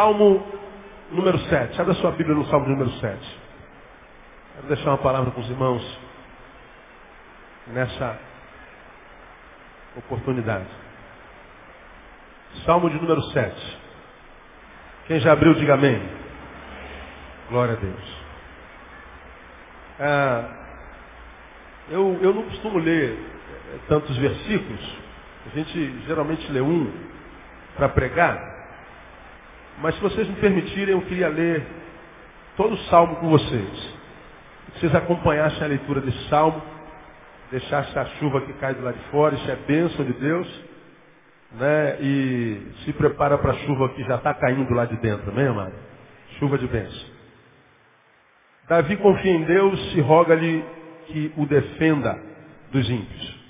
Salmo número 7. Abra sua Bíblia no Salmo número 7. Quero deixar uma palavra com os irmãos nessa oportunidade. Salmo de número 7. Quem já abriu, diga amém. Glória a Deus. Ah, eu, eu não costumo ler eh, tantos versículos. A gente geralmente lê um para pregar. Mas se vocês me permitirem, eu queria ler todo o salmo com vocês. Que vocês acompanhassem a leitura desse salmo, deixassem a chuva que cai do lado de fora, isso é bênção de Deus. Né? E se prepara para a chuva que já está caindo lá de dentro, amém, amado? Chuva de bênção. Davi confia em Deus e roga-lhe que o defenda dos ímpios.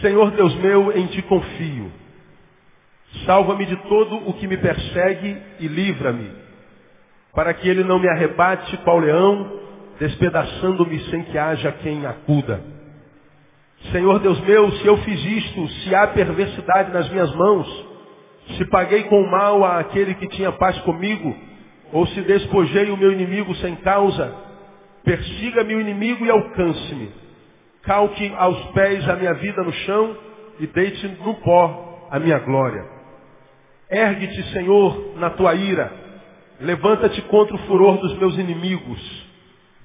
Senhor Deus meu, em ti confio. Salva-me de todo o que me persegue e livra-me, para que ele não me arrebate qual leão, despedaçando-me sem que haja quem acuda. Senhor Deus meu, se eu fiz isto, se há perversidade nas minhas mãos, se paguei com mal a aquele que tinha paz comigo, ou se despojei o meu inimigo sem causa, persiga-me o inimigo e alcance-me. Calque aos pés a minha vida no chão e deite no pó a minha glória. Ergue-te, Senhor, na tua ira. Levanta-te contra o furor dos meus inimigos.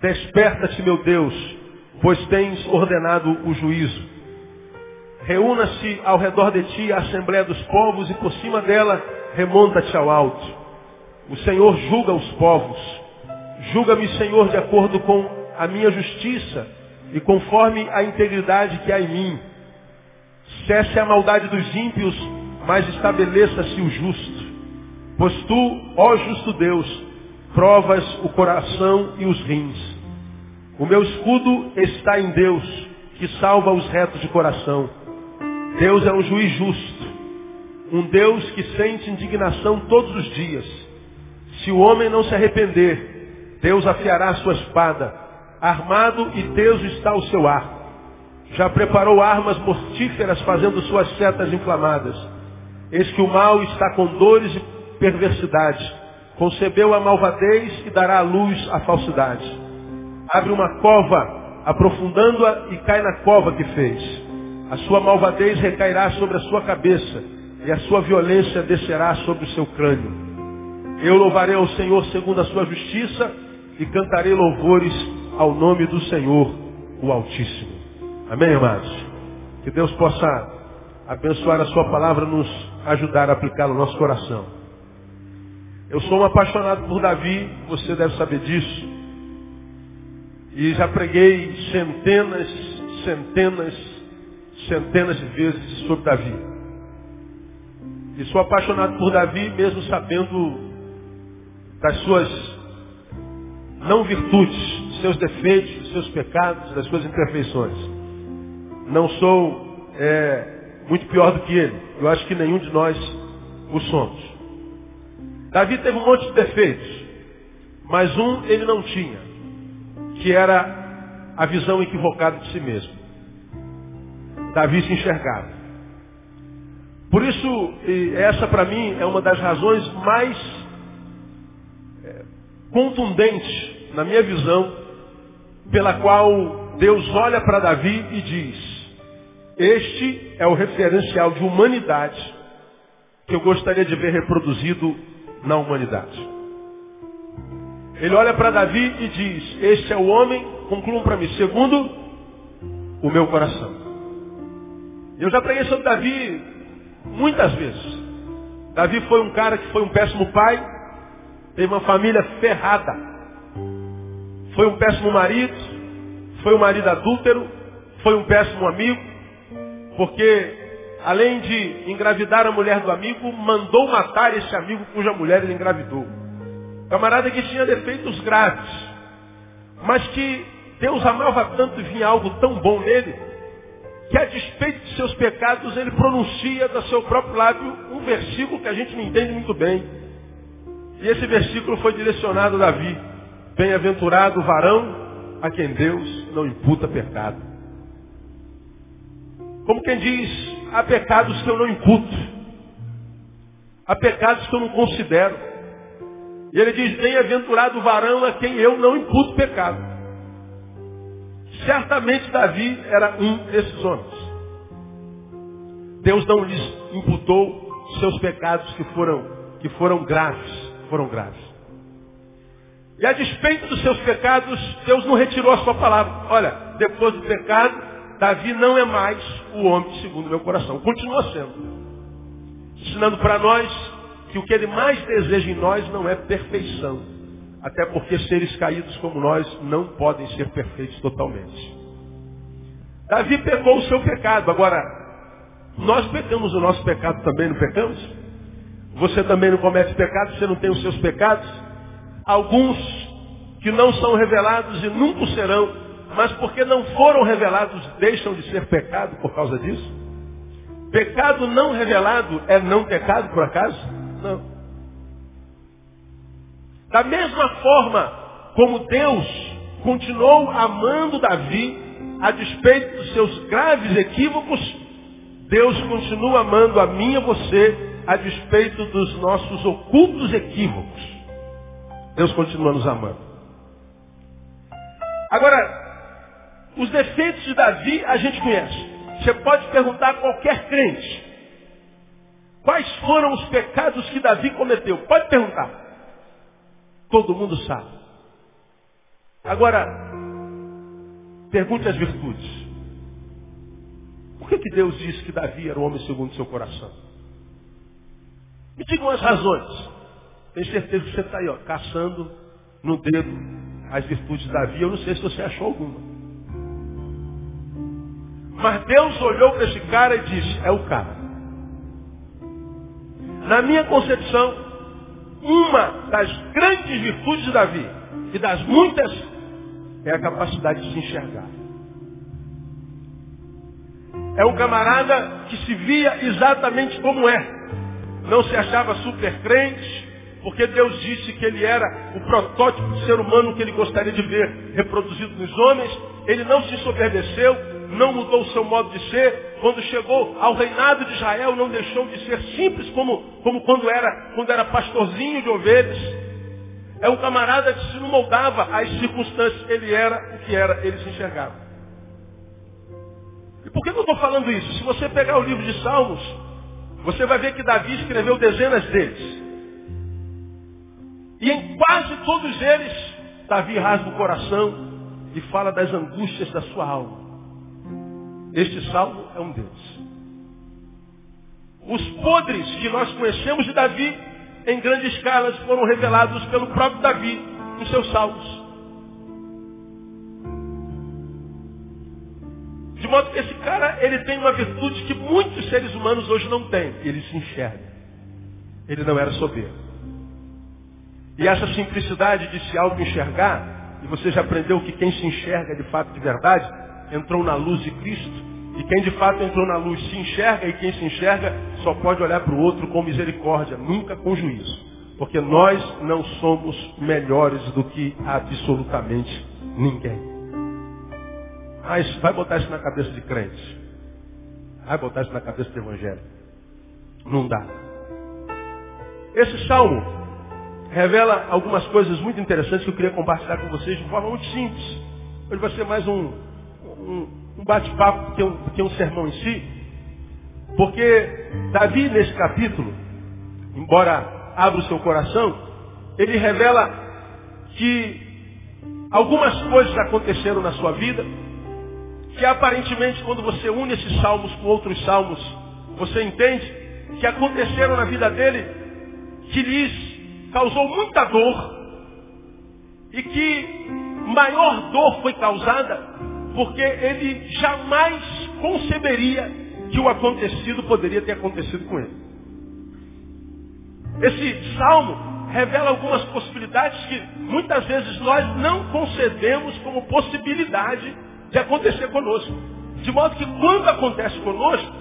Desperta-te, meu Deus, pois tens ordenado o juízo. Reúna-se ao redor de ti a assembléia dos povos e por cima dela remonta-te ao alto. O Senhor julga os povos. Julga-me, Senhor, de acordo com a minha justiça e conforme a integridade que há em mim. Cesse a maldade dos ímpios, mas estabeleça-se o justo. Pois tu, ó justo Deus, provas o coração e os rins. O meu escudo está em Deus, que salva os retos de coração. Deus é um juiz justo, um Deus que sente indignação todos os dias. Se o homem não se arrepender, Deus afiará sua espada. Armado e teso está o seu arco. Já preparou armas mortíferas fazendo suas setas inflamadas. Eis que o mal está com dores e perversidade. Concebeu a malvadez e dará à luz a falsidade. Abre uma cova, aprofundando-a e cai na cova que fez. A sua malvadez recairá sobre a sua cabeça e a sua violência descerá sobre o seu crânio. Eu louvarei ao Senhor segundo a sua justiça e cantarei louvores ao nome do Senhor, o Altíssimo. Amém, amados? Que Deus possa abençoar a sua palavra, nos ajudar a aplicá-la no nosso coração. Eu sou um apaixonado por Davi, você deve saber disso. E já preguei centenas, centenas, centenas de vezes sobre Davi. E sou apaixonado por Davi, mesmo sabendo das suas não virtudes, seus defeitos, seus pecados, das suas imperfeições. Não sou é, muito pior do que ele. Eu acho que nenhum de nós o somos. Davi teve um monte de defeitos, mas um ele não tinha, que era a visão equivocada de si mesmo. Davi se enxergava. Por isso, essa para mim é uma das razões mais contundente, na minha visão, pela qual Deus olha para Davi e diz: Este é o referencial de humanidade que eu gostaria de ver reproduzido na humanidade. Ele olha para Davi e diz: Este é o homem, concluam para mim, segundo o meu coração. Eu já preguei sobre Davi muitas vezes. Davi foi um cara que foi um péssimo pai, Teve uma família ferrada. Foi um péssimo marido, foi um marido adúltero, foi um péssimo amigo, porque além de engravidar a mulher do amigo, mandou matar esse amigo cuja mulher ele engravidou. Camarada que tinha defeitos graves, mas que Deus amava tanto e vinha algo tão bom nele, que a despeito de seus pecados ele pronuncia do seu próprio lábio um versículo que a gente não entende muito bem. E esse versículo foi direcionado a Davi. Bem-aventurado o varão a quem Deus não imputa pecado. Como quem diz, há pecados que eu não imputo. Há pecados que eu não considero. E ele diz, bem-aventurado o varão a quem eu não imputo pecado. Certamente Davi era um desses homens. Deus não lhes imputou seus pecados que foram, que foram graves. Foram graves. E a despeito dos seus pecados, Deus não retirou a sua palavra. Olha, depois do pecado, Davi não é mais o homem segundo o meu coração. Continua sendo. Ensinando para nós que o que ele mais deseja em nós não é perfeição. Até porque seres caídos como nós não podem ser perfeitos totalmente. Davi pecou o seu pecado. Agora, nós pecamos o nosso pecado também, não pecamos? Você também não comete pecado, você não tem os seus pecados? Alguns que não são revelados e nunca serão, mas porque não foram revelados, deixam de ser pecado por causa disso? Pecado não revelado é não pecado, por acaso? Não. Da mesma forma como Deus continuou amando Davi, a despeito dos seus graves equívocos, Deus continua amando a mim e a você a despeito dos nossos ocultos equívocos. Deus continua nos amando. Agora, os defeitos de Davi a gente conhece. Você pode perguntar a qualquer crente. Quais foram os pecados que Davi cometeu? Pode perguntar. Todo mundo sabe. Agora, pergunte as virtudes. Por que, que Deus disse que Davi era o homem segundo o seu coração? Me digam as razões. Tenho certeza que você está aí, ó, caçando no dedo as virtudes de Davi. Eu não sei se você achou alguma. Mas Deus olhou para esse cara e disse, é o cara. Na minha concepção, uma das grandes virtudes de Davi, e das muitas, é a capacidade de se enxergar. É um camarada que se via exatamente como é. Não se achava super crente, porque Deus disse que ele era o protótipo de ser humano que ele gostaria de ver reproduzido nos homens. Ele não se ensoberbeceu, não mudou o seu modo de ser. Quando chegou ao reinado de Israel, não deixou de ser simples como, como quando, era, quando era pastorzinho de ovelhas. É um camarada que se não moldava às circunstâncias. Ele era o que era, ele se enxergava. E por que eu estou falando isso? Se você pegar o livro de Salmos, você vai ver que Davi escreveu dezenas deles. E em quase todos eles, Davi rasga o coração e fala das angústias da sua alma. Este salmo é um deles. Os podres que nós conhecemos de Davi, em grande escala, foram revelados pelo próprio Davi em seus salmos. De modo que esse cara, ele tem uma virtude que muitos seres humanos hoje não têm. Ele se enxerga. Ele não era soberbo. E essa simplicidade de se auto-enxergar, e você já aprendeu que quem se enxerga de fato de verdade, entrou na luz de Cristo. E quem de fato entrou na luz se enxerga, e quem se enxerga só pode olhar para o outro com misericórdia, nunca com juízo. Porque nós não somos melhores do que absolutamente ninguém. Mas vai botar isso na cabeça de crente. Vai botar isso na cabeça do evangelho. Não dá. Esse salmo revela algumas coisas muito interessantes que eu queria compartilhar com vocês de forma muito simples. Hoje vai ser mais um, um, um bate-papo que, um, que um sermão em si. Porque Davi, nesse capítulo, embora abra o seu coração, ele revela que algumas coisas aconteceram na sua vida que aparentemente quando você une esses salmos com outros salmos, você entende que aconteceram na vida dele que lhes causou muita dor e que maior dor foi causada porque ele jamais conceberia que o acontecido poderia ter acontecido com ele. Esse salmo revela algumas possibilidades que muitas vezes nós não concedemos como possibilidade de acontecer conosco. De modo que quando acontece conosco,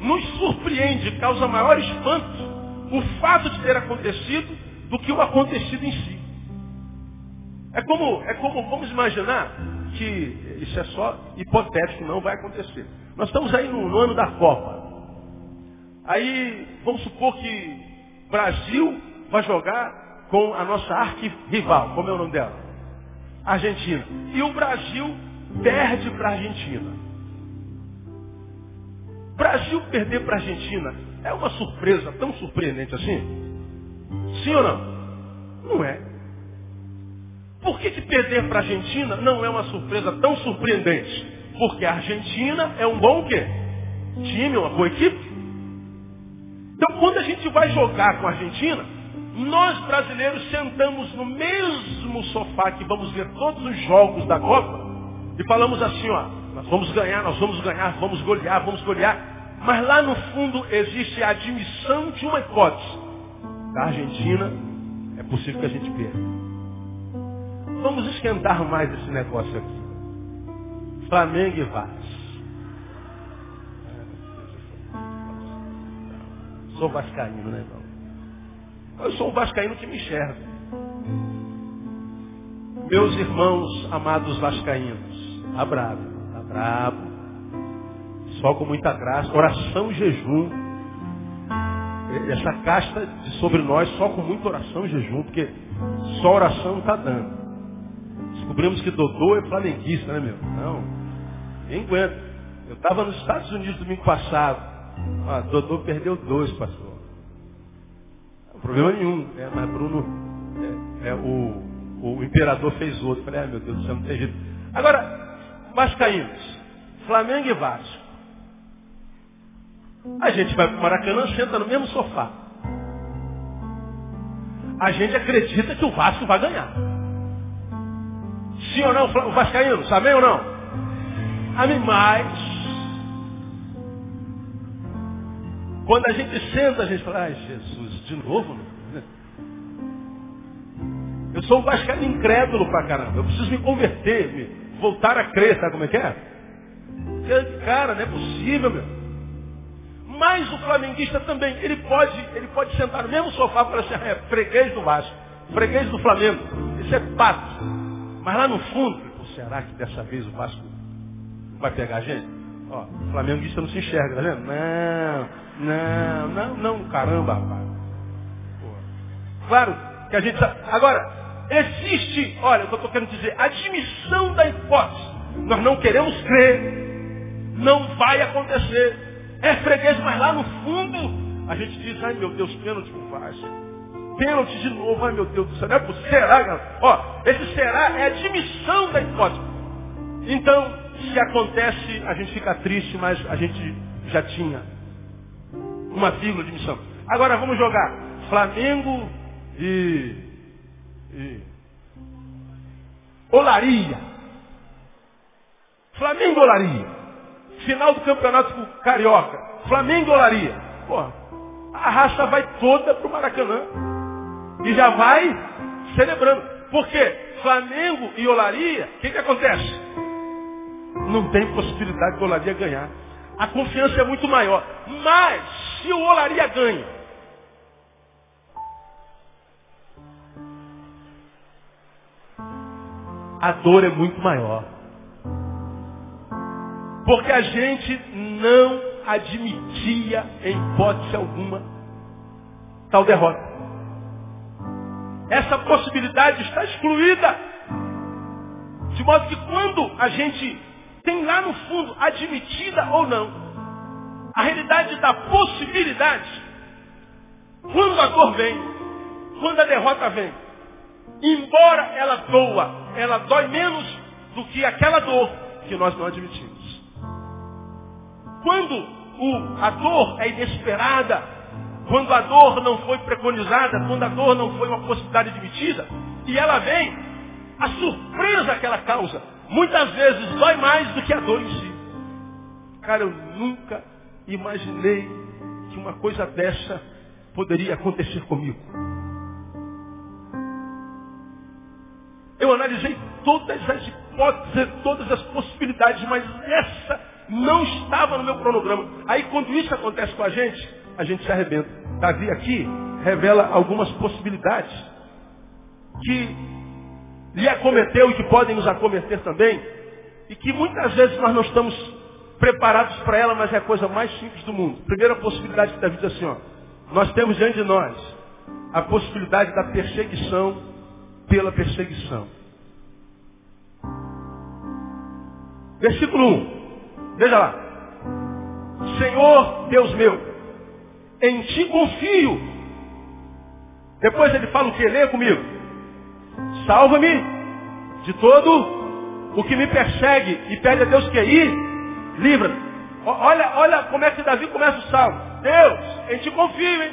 nos surpreende, causa maior espanto o fato de ter acontecido do que o acontecido em si. É como, é como, vamos imaginar que isso é só hipotético, não vai acontecer. Nós estamos aí no, no ano da Copa. Aí, vamos supor que Brasil vai jogar com a nossa arqui-rival. Como é o nome dela? Argentina. E o Brasil perde para a Argentina. Brasil perder para a Argentina é uma surpresa tão surpreendente assim? Sim ou não? Não é. Por que, que perder para a Argentina não é uma surpresa tão surpreendente? Porque a Argentina é um bom quê? Time, uma boa equipe. Então quando a gente vai jogar com a Argentina, nós brasileiros sentamos no mesmo sofá que vamos ver todos os jogos da Copa e falamos assim, ó, nós vamos ganhar, nós vamos ganhar, vamos golear, vamos golear. Mas lá no fundo existe a admissão de uma hipótese. Da Argentina é possível que a gente perca. Vamos esquentar mais esse negócio aqui. Flamengo e Vasco. Sou vascaíno, né, irmão? Eu sou um vascaíno que me enxerga. Meus irmãos amados vascaínos, tá bravo, tá bravo. Só com muita graça, oração e jejum. Essa casta de sobre nós só com muita oração e jejum, porque só oração não está dando. Descobrimos que Dodô é flamenguista, né, meu? Não, nem aguenta. Eu estava nos Estados Unidos domingo passado. Ah, Dodô perdeu dois, pastor. Não problema nenhum. É, mas Bruno, é, é, o, o imperador fez outro. Falei, ah, meu Deus do céu, não tem jeito. Agora, Vascaínos, Flamengo e Vasco. A gente vai para o Maracanã, senta no mesmo sofá. A gente acredita que o Vasco vai ganhar. Sim ou não, o Vascaíno? Amém ou não? Amém mais. Quando a gente senta, a gente fala, ai Jesus, de novo? Né? Eu sou um vascaíno incrédulo pra caramba. Eu preciso me converter, me voltar a crer, sabe como é que é? Cara, não é possível, meu. Mas o flamenguista também, ele pode, ele pode sentar no mesmo sofá para ser é, freguês do Vasco, freguês do Flamengo. Isso é pato. Mas lá no fundo, será que dessa vez o Vasco vai pegar a gente? Ó, o flamenguista não se enxerga, tá vendo? Não, não, não, não, caramba, rapaz. Claro que a gente Agora, existe, olha, que eu estou querendo dizer, admissão da hipótese. Nós não queremos crer, não vai acontecer. É freguês, mas lá no fundo a gente diz, ai meu Deus, pênalti pro Vasco. Pênalti de novo, ai meu Deus do céu. Não é por será, galera? Ó, esse será é admissão da hipótese. Então, se acontece, a gente fica triste, mas a gente já tinha uma vírgula de missão. Agora vamos jogar Flamengo e, e Olaria. Flamengo Olaria. Final do campeonato carioca. Flamengo Olaria. Porra, a raça vai toda pro Maracanã. E já vai celebrando. Por quê? Flamengo e Olaria, o que, que acontece? Não tem possibilidade de Olaria ganhar. A confiança é muito maior. Mas, se o Olaria ganha, a dor é muito maior. Porque a gente não admitia, em hipótese alguma, tal derrota. Essa possibilidade está excluída. De modo que quando a gente tem lá no fundo, admitida ou não, a realidade da possibilidade, quando a dor vem, quando a derrota vem, embora ela doa, ela dói menos do que aquela dor que nós não admitimos. Quando o, a dor é inesperada, quando a dor não foi preconizada, quando a dor não foi uma possibilidade admitida, e ela vem, a surpresa que ela causa, muitas vezes dói mais do que a dor em si. Cara, eu nunca imaginei que uma coisa dessa poderia acontecer comigo. Eu analisei todas as hipóteses, todas as possibilidades, mas essa não estava no meu cronograma. Aí quando isso acontece com a gente, a gente se arrebenta. Davi aqui revela algumas possibilidades que lhe acometeu e que podem nos acometer também, e que muitas vezes nós não estamos preparados para ela, mas é a coisa mais simples do mundo. Primeira possibilidade que Davi diz assim, ó, nós temos diante de nós a possibilidade da perseguição pela perseguição. Versículo 1. Veja lá. Senhor Deus meu, em ti confio. Depois ele fala o que? Leia comigo. Salva-me de todo o que me persegue e pede a Deus que aí livra-me. Olha, olha como é que Davi começa o salmo. Deus, em ti confio, hein?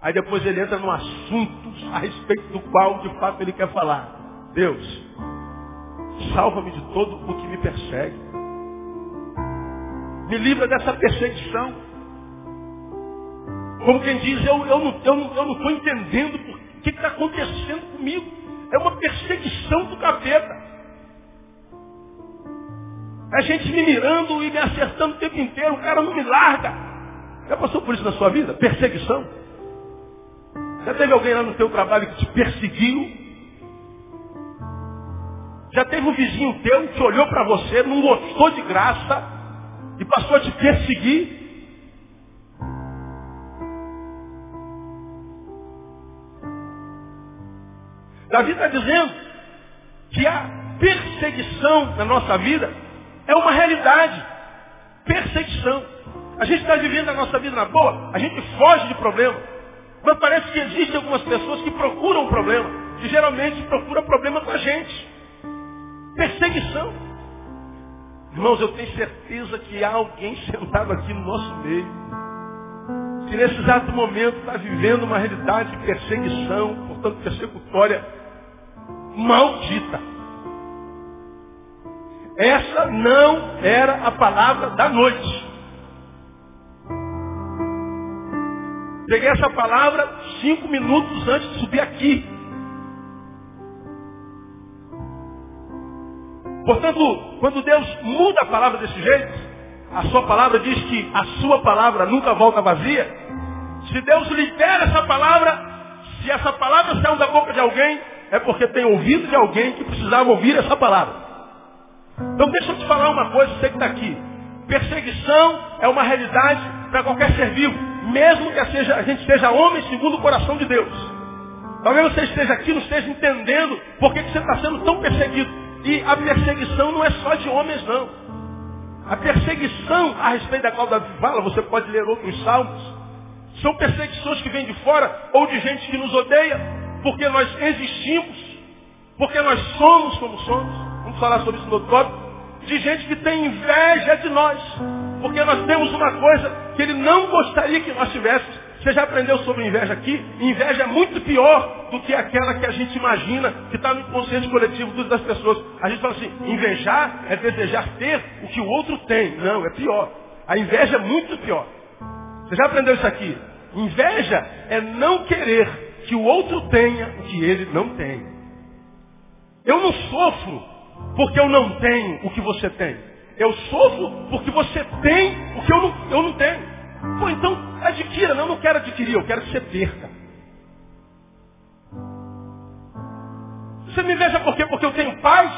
Aí depois ele entra no assunto a respeito do qual de fato ele quer falar. Deus, salva-me de todo o que me persegue. Me livra dessa perseguição. Como quem diz, eu, eu não estou não, eu não entendendo o que está acontecendo comigo. É uma perseguição do capeta. A gente me mirando e me acertando o tempo inteiro, o cara não me larga. Já passou por isso na sua vida? Perseguição? Já teve alguém lá no teu trabalho que te perseguiu? Já teve um vizinho teu que olhou para você, não gostou de graça e passou a te perseguir? Davi está dizendo que a perseguição na nossa vida é uma realidade. Perseguição. A gente está vivendo a nossa vida na boa, a gente foge de problema. Mas parece que existem algumas pessoas que procuram problema. Que geralmente procuram problema com a gente. Perseguição. Irmãos, eu tenho certeza que há alguém sentado aqui no nosso meio. Que nesse exato momento está vivendo uma realidade de perseguição, portanto persecutória, maldita. Essa não era a palavra da noite. Peguei essa palavra cinco minutos antes de subir aqui. Portanto, quando Deus muda a palavra desse jeito, a sua palavra diz que a sua palavra nunca volta vazia. Se Deus libera essa palavra, se essa palavra saiu da boca de alguém, é porque tem ouvido de alguém que precisava ouvir essa palavra. Então deixa eu te falar uma coisa, você que está aqui. Perseguição é uma realidade para qualquer ser vivo, mesmo que a gente seja homem segundo o coração de Deus. Talvez você esteja aqui não esteja entendendo por que, que você está sendo tão perseguido. E a perseguição não é só de homens, não. A perseguição a respeito da qual Davi fala, você pode ler outros salmos, são perseguições que vêm de fora ou de gente que nos odeia, porque nós existimos, porque nós somos como somos vamos falar sobre isso no outro tópico, de gente que tem inveja de nós. Porque nós temos uma coisa que ele não gostaria que nós tivéssemos. Você já aprendeu sobre inveja aqui? Inveja é muito pior do que aquela que a gente imagina, que está no inconsciente coletivo das pessoas. A gente fala assim, invejar é desejar ter o que o outro tem. Não, é pior. A inveja é muito pior. Você já aprendeu isso aqui? Inveja é não querer que o outro tenha o que ele não tem. Eu não sofro porque eu não tenho o que você tem. Eu sofro porque você tem o que eu não, eu não tenho. Pô, então adquira. Não, eu não quero adquirir, eu quero que você perca. Você me veja por quê? Porque eu tenho paz?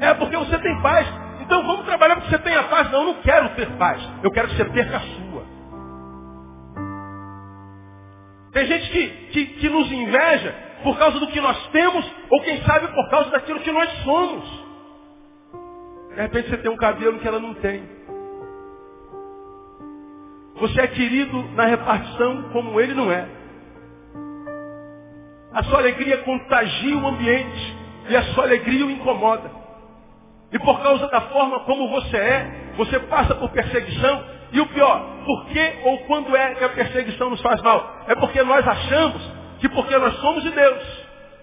É porque você tem paz. Então vamos trabalhar para que você tenha paz. Não, eu não quero ter paz. Eu quero que você perca a sua. Tem gente que, que, que nos inveja por causa do que nós temos, ou quem sabe por causa daquilo que nós somos. De repente você tem um cabelo que ela não tem. Você é querido na repartição como ele não é. A sua alegria contagia o ambiente e a sua alegria o incomoda. E por causa da forma como você é, você passa por perseguição. E o pior, por que ou quando é que a perseguição nos faz mal? É porque nós achamos que porque nós somos de Deus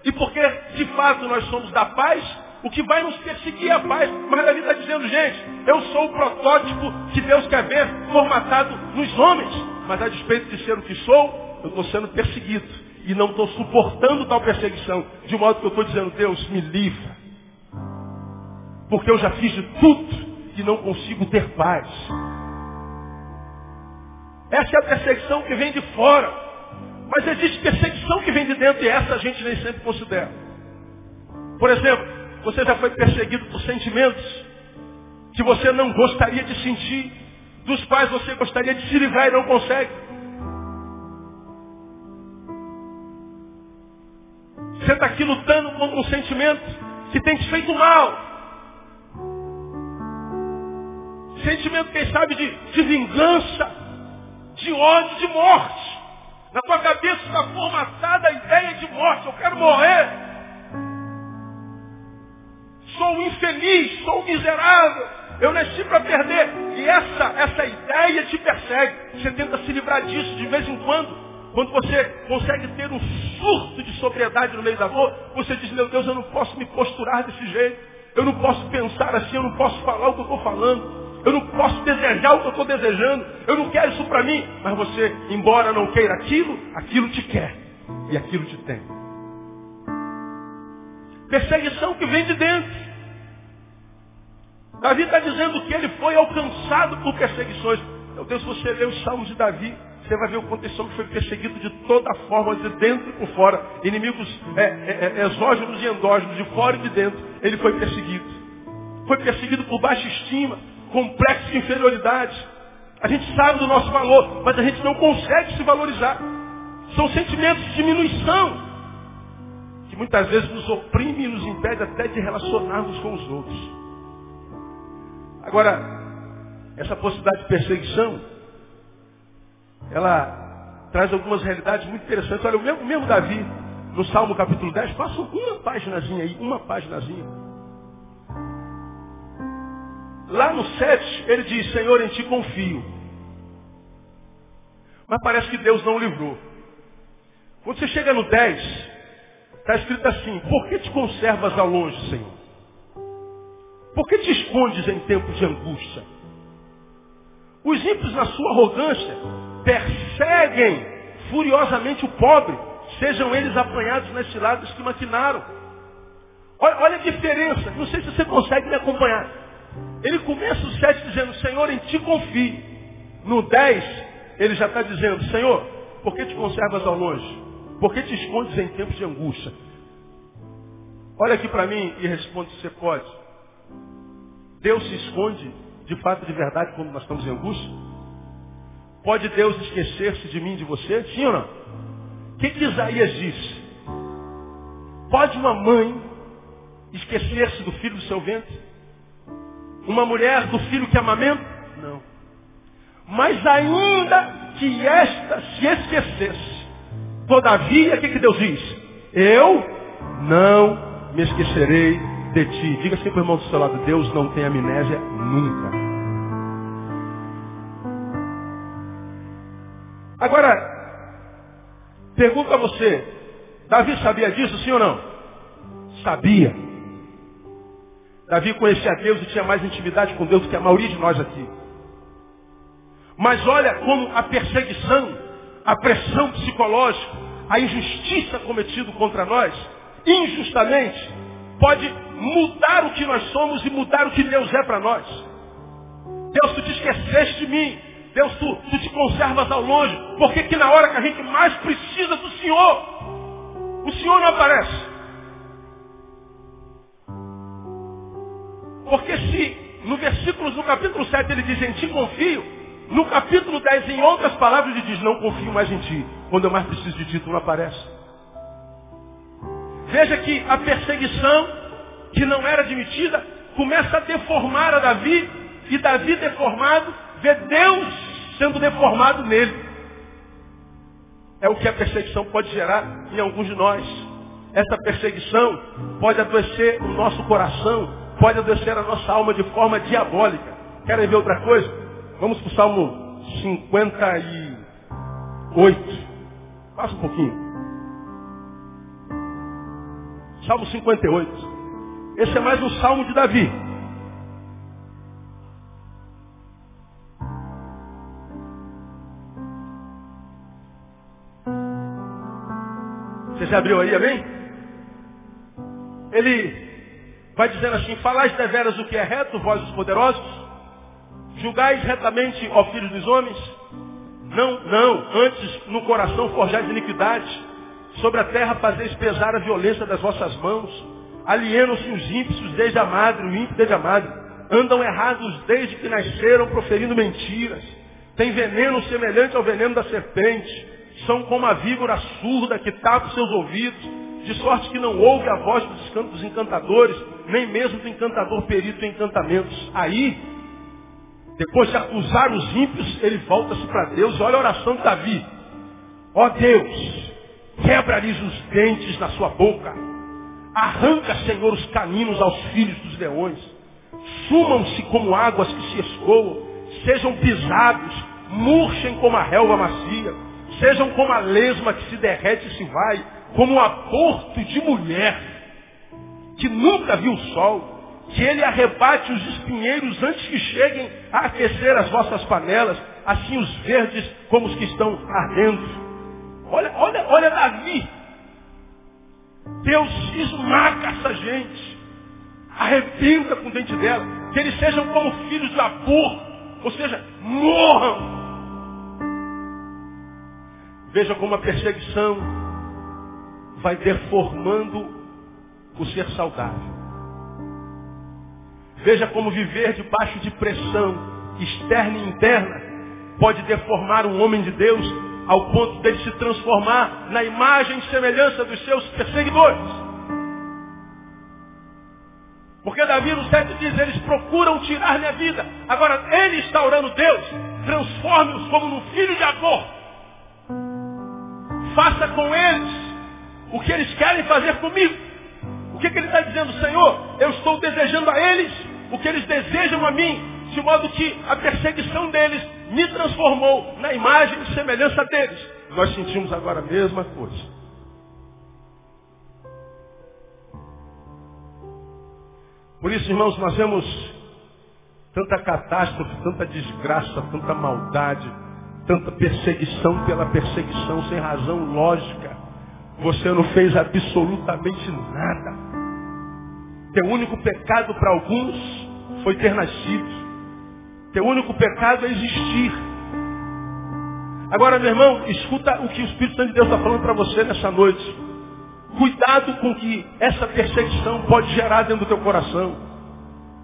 e porque de fato nós somos da paz, o que vai nos perseguir é a paz. Mas Davi está dizendo, gente, eu sou o protótipo que Deus quer ver formatado nos homens. Mas a despeito de ser o que sou, eu estou sendo perseguido. E não estou suportando tal perseguição. De modo que eu estou dizendo, Deus, me livra. Porque eu já fiz de tudo e não consigo ter paz. Essa é a perseguição que vem de fora. Mas existe perseguição que vem de dentro e essa a gente nem sempre considera. Por exemplo, você já foi perseguido por sentimentos que você não gostaria de sentir, dos quais você gostaria de se livrar e não consegue. Você está aqui lutando contra um sentimento que tem te feito mal. Sentimento, quem sabe, de, de vingança, de ódio, de morte. Na tua cabeça está formatada a ideia de morte. Eu quero morrer. Sou infeliz, sou miserável. Eu nasci para perder. E essa, essa ideia te persegue. Você tenta se livrar disso de vez em quando. Quando você consegue ter um surto de sobriedade no meio da dor, você diz, meu Deus, eu não posso me posturar desse jeito. Eu não posso pensar assim, eu não posso falar o que eu estou falando. Eu não posso desejar o que eu estou desejando. Eu não quero isso para mim. Mas você, embora não queira aquilo, aquilo te quer. E aquilo te tem. Perseguição que vem de dentro. Davi está dizendo que ele foi alcançado por perseguições. Meu Deus, se você lê os salmos de Davi, você vai ver o esse homem foi perseguido de toda forma, de dentro e por fora. Inimigos é, é, é, exógenos e endógenos, de fora e de dentro. Ele foi perseguido. Foi perseguido por baixa estima, complexo de inferioridade. A gente sabe do nosso valor, mas a gente não consegue se valorizar. São sentimentos de diminuição que muitas vezes nos oprime e nos impede até de relacionarmos com os outros. Agora, essa possibilidade de perseguição, ela traz algumas realidades muito interessantes. Olha, o mesmo, mesmo Davi, no Salmo capítulo 10, passa uma páginazinha aí, uma páginazinha. Lá no 7, ele diz, Senhor, em ti confio. Mas parece que Deus não livrou. Quando você chega no 10, está escrito assim, por que te conservas ao longe, Senhor? Por que te escondes em tempos de angústia? Os ímpios, na sua arrogância, perseguem furiosamente o pobre, sejam eles apanhados nas ciladas que maquinaram. Olha, olha a diferença, não sei se você consegue me acompanhar. Ele começa o 7 dizendo, Senhor, em ti confio. No 10, ele já está dizendo, Senhor, por que te conservas ao longe? Por que te escondes em tempos de angústia? Olha aqui para mim e responde se você pode. Deus se esconde de fato de verdade quando nós estamos em angústia? Pode Deus esquecer-se de mim de você? Sim ou não? O que, que Isaías diz? Pode uma mãe esquecer-se do filho do seu ventre? Uma mulher do filho que amamenta? Não. Mas ainda que esta se esquecesse, todavia, o que, que Deus diz? Eu não me esquecerei de ti. Diga assim para o irmão do seu lado, Deus não tem amnésia nunca. Agora, pergunto a você, Davi sabia disso, sim ou não? Sabia. Davi conhecia Deus e tinha mais intimidade com Deus do que a maioria de nós aqui. Mas olha como a perseguição, a pressão psicológica, a injustiça cometida contra nós, injustamente, pode mudar o que nós somos e mudar o que Deus é para nós. Deus, tu te esqueceste de mim. Deus, tu, tu te conservas ao longe. Porque que na hora que a gente mais precisa do Senhor, o Senhor não aparece. Porque se no versículo, no capítulo 7 ele diz em ti confio, no capítulo 10, em outras palavras, ele diz, não confio mais em ti. Quando eu mais preciso de ti, tu não aparece. Veja que a perseguição, que não era admitida, começa a deformar a Davi, e Davi deformado, vê Deus sendo deformado nele. É o que a perseguição pode gerar em alguns de nós. Essa perseguição pode adoecer o nosso coração, pode adoecer a nossa alma de forma diabólica. Querem ver outra coisa? Vamos para o Salmo 58. Passa um pouquinho. Salmo 58. Esse é mais um salmo de Davi. Você já abriu aí, amém? Ele vai dizendo assim, falais deveras o que é reto, vós os poderosos, julgais retamente, ó filhos dos homens, não, não, antes no coração forjais iniquidade, sobre a terra fazeis pesar a violência das vossas mãos, alienam-se os ímpios desde a madre, o ímpio desde a madre, andam errados desde que nasceram, proferindo mentiras, têm veneno semelhante ao veneno da serpente, são como a víbora surda que tapa os seus ouvidos, de sorte que não ouve a voz dos encantadores, nem mesmo do encantador perito em encantamentos. Aí, depois de acusar os ímpios, ele volta-se para Deus olha a oração de Davi. Ó Deus, quebra-lhes os dentes na sua boca. Arranca, Senhor, os caninos aos filhos dos leões. Sumam-se como águas que se escoam. Sejam pisados, murchem como a relva macia. Sejam como a lesma que se derrete e se vai. Como um aborto de mulher que nunca viu o sol que ele arrebate os espinheiros antes que cheguem a aquecer as vossas panelas, assim os verdes como os que estão ardendo. Olha, olha, olha Davi. Deus esmaga essa gente. Arrebenta com o dente dela. Que eles sejam como filhos de aborto. Ou seja, morram. Veja como a perseguição vai deformando o ser saudável. Veja como viver debaixo de pressão externa e interna pode deformar um homem de Deus ao ponto dele se transformar na imagem e semelhança dos seus perseguidores. Porque Davi no 7 diz, eles procuram tirar minha vida. Agora, ele está orando, Deus, transforme-os como num filho de avô. Faça com eles o que eles querem fazer comigo. Que, que ele está dizendo, Senhor? Eu estou desejando a eles o que eles desejam a mim, de modo que a perseguição deles me transformou na imagem e semelhança deles. Nós sentimos agora a mesma coisa. Por isso, irmãos, nós vemos tanta catástrofe, tanta desgraça, tanta maldade, tanta perseguição pela perseguição, sem razão lógica. Você não fez absolutamente nada. Teu único pecado para alguns foi ter nascido. Teu único pecado é existir. Agora, meu irmão, escuta o que o Espírito Santo de Deus está falando para você nessa noite. Cuidado com o que essa perseguição pode gerar dentro do teu coração.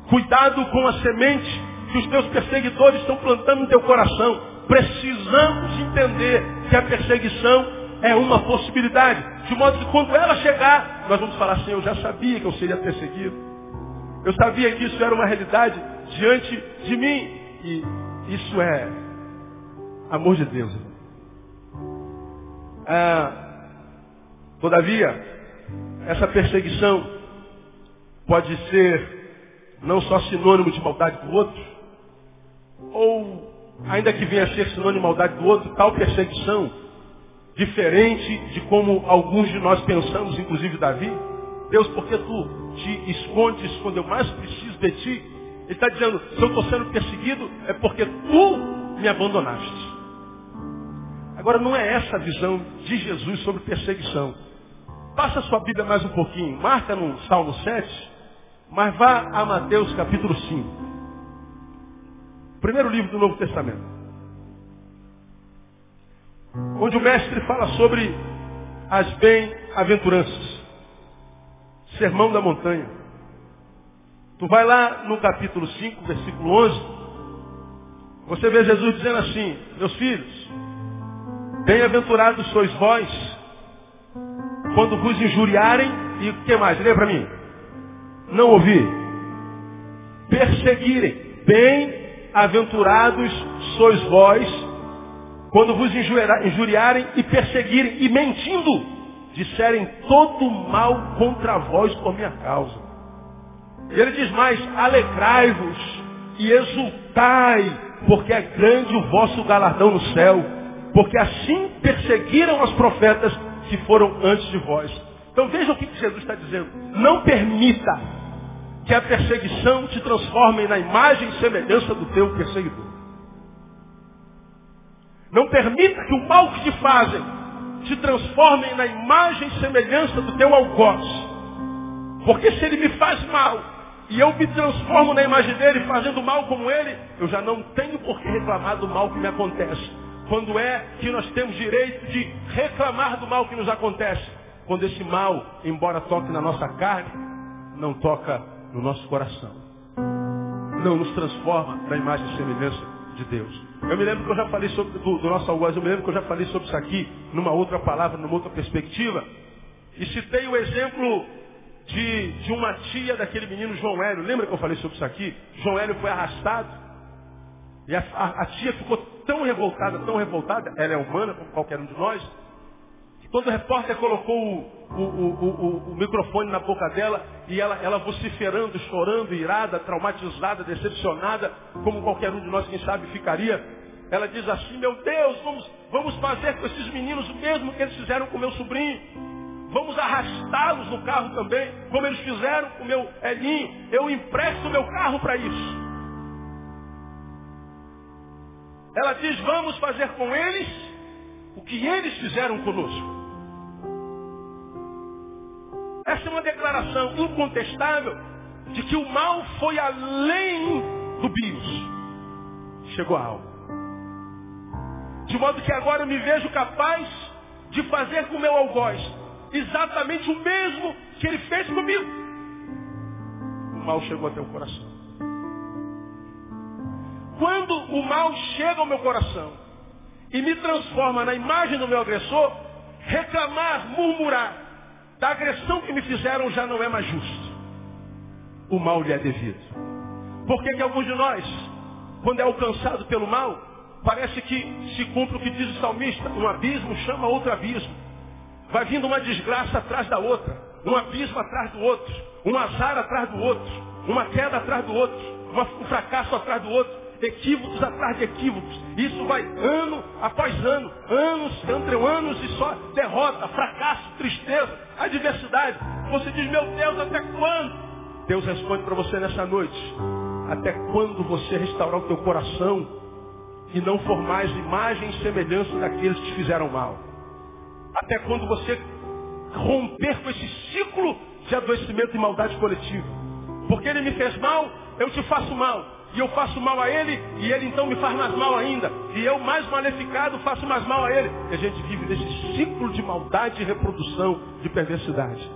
Cuidado com a semente que os teus perseguidores estão plantando no teu coração. Precisamos entender que a perseguição é uma possibilidade. De modo que quando ela chegar, nós vamos falar assim, eu já sabia que eu seria perseguido. Eu sabia que isso era uma realidade diante de mim. E isso é amor de Deus. Ah, todavia, essa perseguição pode ser não só sinônimo de maldade do outro, ou ainda que venha a ser sinônimo de maldade do outro, tal perseguição diferente de como alguns de nós pensamos, inclusive Davi. Deus, porque tu te escondes quando eu mais preciso de ti? Ele está dizendo, se eu estou sendo perseguido, é porque tu me abandonaste. Agora, não é essa a visão de Jesus sobre perseguição. Passa sua Bíblia mais um pouquinho, marca no Salmo 7, mas vá a Mateus capítulo 5. Primeiro livro do Novo Testamento onde o mestre fala sobre as bem-aventuranças. Sermão da montanha. Tu vai lá no capítulo 5, versículo 11, você vê Jesus dizendo assim, meus filhos, bem-aventurados sois vós, quando vos injuriarem, e o que mais? Lê para mim. Não ouvi. Perseguirem. Bem-aventurados sois vós, quando vos injuriarem e perseguirem e mentindo, disserem todo mal contra vós por minha causa. Ele diz mais, alegrai-vos e exultai, porque é grande o vosso galardão no céu, porque assim perseguiram os profetas que foram antes de vós. Então veja o que Jesus está dizendo. Não permita que a perseguição te transforme na imagem e semelhança do teu perseguidor. Não permita que o mal que te fazem te transforme na imagem e semelhança do teu algoz. Porque se ele me faz mal e eu me transformo na imagem dele fazendo mal como ele, eu já não tenho por que reclamar do mal que me acontece. Quando é que nós temos direito de reclamar do mal que nos acontece? Quando esse mal, embora toque na nossa carne, não toca no nosso coração. Não nos transforma na imagem e semelhança de Deus. Eu me lembro que eu já falei sobre do, do nosso algoz, eu me lembro que eu já falei sobre isso aqui, numa outra palavra, numa outra perspectiva. E citei o exemplo de, de uma tia daquele menino João Hélio. Lembra que eu falei sobre isso aqui? João Hélio foi arrastado. E a, a, a tia ficou tão revoltada, tão revoltada, ela é humana como qualquer um de nós, que quando o repórter colocou o, o, o, o, microfone na boca dela e ela, ela vociferando, chorando, irada, traumatizada, decepcionada, como qualquer um de nós, quem sabe, ficaria, ela diz assim, meu Deus, vamos, vamos fazer com esses meninos o mesmo que eles fizeram com meu sobrinho. Vamos arrastá-los no carro também, como eles fizeram com o meu Elinho. Eu empresto meu carro para isso. Ela diz, vamos fazer com eles o que eles fizeram conosco. Essa é uma declaração incontestável de que o mal foi além do bios. Chegou a alma. De modo que agora eu me vejo capaz de fazer com o meu algoz exatamente o mesmo que ele fez comigo. O mal chegou até o coração. Quando o mal chega ao meu coração e me transforma na imagem do meu agressor, reclamar, murmurar da agressão que me fizeram já não é mais justo. O mal lhe é devido. Por que, que alguns de nós, quando é alcançado pelo mal, parece que se cumpre o que diz o salmista, um abismo chama outro abismo. Vai vindo uma desgraça atrás da outra, um abismo atrás do outro, um azar atrás do outro, uma queda atrás do outro, um fracasso atrás do outro equívocos atrás de equívocos. Isso vai ano após ano, anos entre anos e só derrota, fracasso, tristeza, adversidade. Você diz, meu Deus, até quando? Deus responde para você nessa noite. Até quando você restaurar o teu coração e não for mais imagem e semelhança daqueles que te fizeram mal? Até quando você romper com esse ciclo de adoecimento e maldade coletiva? Porque ele me fez mal, eu te faço mal e eu faço mal a ele, e ele então me faz mais mal ainda. E eu, mais maleficado, faço mais mal a ele. E a gente vive nesse ciclo de maldade e reprodução de perversidade.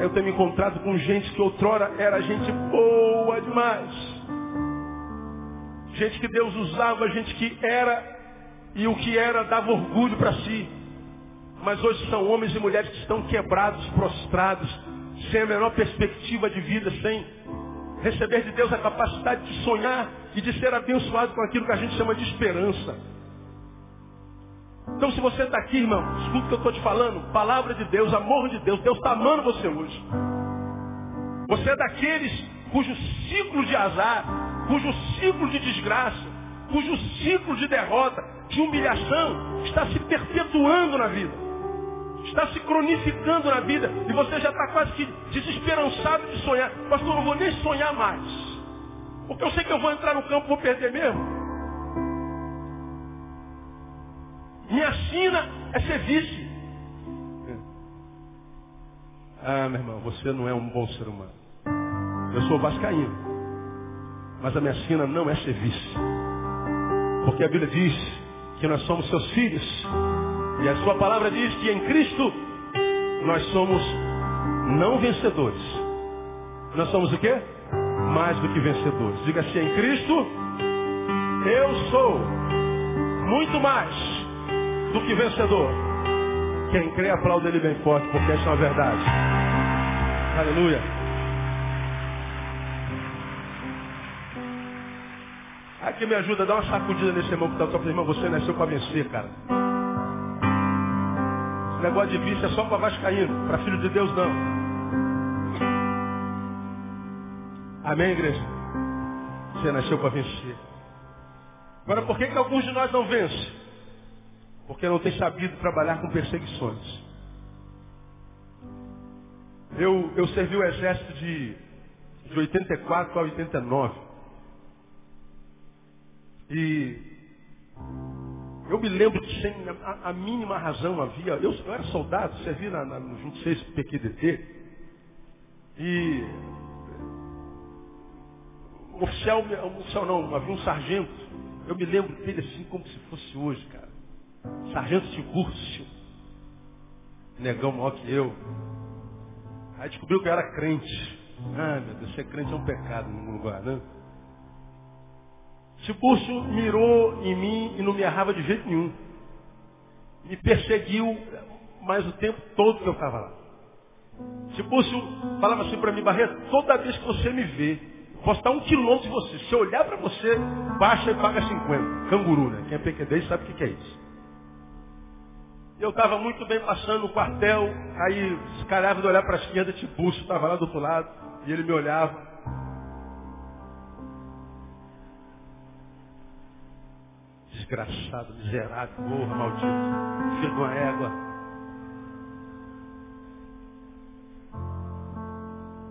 Eu tenho me encontrado com gente que outrora era gente boa demais. Gente que Deus usava, gente que era, e o que era dava orgulho para si. Mas hoje são homens e mulheres que estão quebrados, prostrados, sem a menor perspectiva de vida, sem receber de Deus a capacidade de sonhar e de ser abençoado com aquilo que a gente chama de esperança. Então se você está aqui, irmão, escuta o que eu estou te falando, palavra de Deus, amor de Deus, Deus está amando você hoje. Você é daqueles cujo ciclo de azar, cujo ciclo de desgraça, cujo ciclo de derrota, de humilhação, está se perpetuando na vida está se cronificando na vida e você já está quase que desesperançado de sonhar. Pastor, não vou nem sonhar mais. Porque eu sei que eu vou entrar no campo e vou perder mesmo. Minha sina é ser vice. Ah, meu irmão, você não é um bom ser humano. Eu sou vascaíno. Mas a minha sina não é ser vice. Porque a Bíblia diz que nós somos seus filhos e a sua palavra diz que em Cristo nós somos não vencedores. Nós somos o quê? Mais do que vencedores. Diga assim, em Cristo eu sou muito mais do que vencedor. Quem crê aplauda ele bem forte, porque essa é uma verdade. Aleluia. Aqui me ajuda, dá uma sacudida nesse irmão que está falando, irmão, você nasceu para vencer, cara. Negócio de vício é só para vascaíno, para filho de Deus não. Amém, igreja? Você nasceu para vencer. Agora, por que, que alguns de nós não vencem? Porque não tem sabido trabalhar com perseguições. Eu, eu servi o exército de, de 84 a 89. E eu me lembro que sem a, a mínima razão havia. Eu, eu era soldado, servi na, na, no 26 PQDT. E o oficial, um oficial não, havia um sargento. Eu me lembro dele assim como se fosse hoje, cara. Sargento Tiburcio. Negão maior que eu. Aí descobriu que eu era crente. Ah, meu Deus, ser crente é um pecado no lugar, né? Tiburcio mirou em mim e não me errava de jeito nenhum. Me perseguiu mas o tempo todo que eu estava lá. Tibúrcio falava assim para mim, Barreto, toda vez que você me vê, posso estar um quilômetro de você. Se eu olhar para você, baixa e paga 50. Canguru, né? Quem é PQD sabe o que, é isso. Eu estava muito bem passando no quartel, aí escalhava de olhar para a esquerda, Tibúrcio estava lá do outro lado, e ele me olhava. Desgraçado, miserável, porra, maldito, filho de uma égua.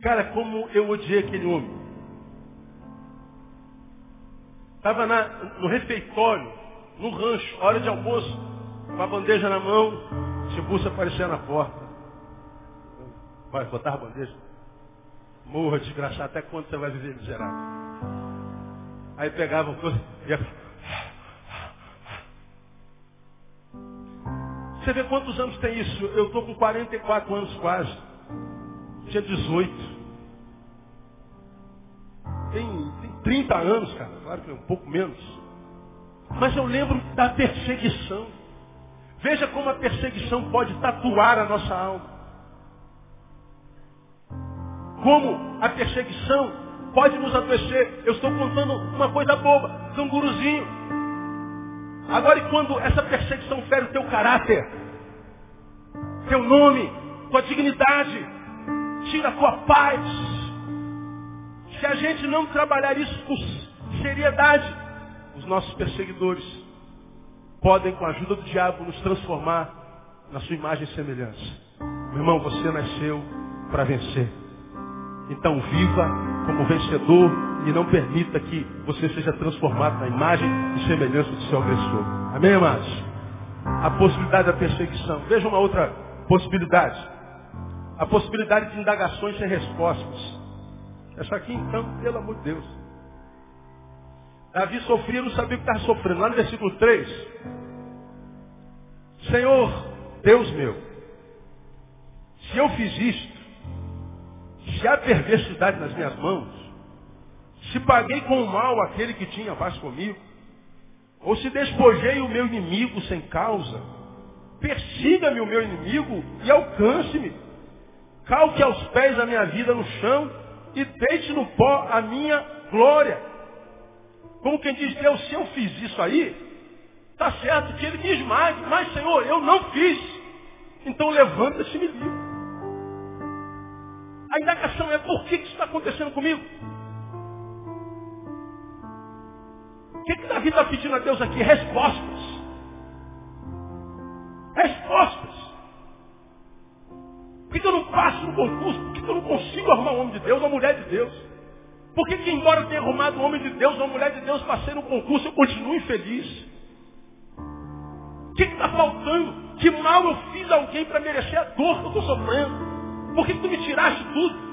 Cara, como eu odiei aquele homem. Estava no refeitório, no rancho, hora de almoço, com a bandeja na mão, Tiburcio aparecia na porta. Vai, botar a bandeja. Morra, desgraçado, até quando você vai viver miserável? Aí pegava coisa e Você vê quantos anos tem isso? Eu estou com 44 anos quase. Tinha 18 tem, tem 30 anos, cara, claro que é um pouco menos. Mas eu lembro da perseguição. Veja como a perseguição pode tatuar a nossa alma. Como a perseguição pode nos adoecer. Eu estou contando uma coisa boba, canguruzinho. Agora e quando essa perseguição fere o teu caráter, teu nome, tua dignidade, tira a tua paz, se a gente não trabalhar isso com seriedade, os nossos perseguidores podem, com a ajuda do diabo, nos transformar na sua imagem e semelhança. Meu irmão, você nasceu para vencer. Então viva como vencedor e não permita que você seja transformado na imagem e semelhança do seu agressor. Amém, amados? A possibilidade da perseguição. Veja uma outra possibilidade. A possibilidade de indagações sem respostas. Essa aqui então, pelo amor de Deus. Davi sofria, não sabia o que estava sofrendo. Lá no versículo 3. Senhor, Deus meu, se eu fiz isto, se há perversidade nas minhas mãos, se paguei com o mal aquele que tinha paz comigo, ou se despojei o meu inimigo sem causa, persiga-me o meu inimigo e alcance-me. Calque aos pés a minha vida no chão e deite no pó a minha glória. Como quem diz, Deus, se eu fiz isso aí, está certo que ele me esmague, mas Senhor, eu não fiz. Então levanta-se e me livre. A indagação é por que isso está acontecendo comigo? Que, que Davi está pedindo a Deus aqui? Respostas. Respostas. Por que, que eu não passo no concurso? Por que, que eu não consigo arrumar um homem de Deus, uma mulher de Deus? Por que, que embora eu tenha arrumado um homem de Deus, uma mulher de Deus, passei no concurso, eu continuo infeliz? O que está faltando? Que mal eu fiz a alguém para merecer a dor que eu estou sofrendo? Por que, que tu me tiraste tudo?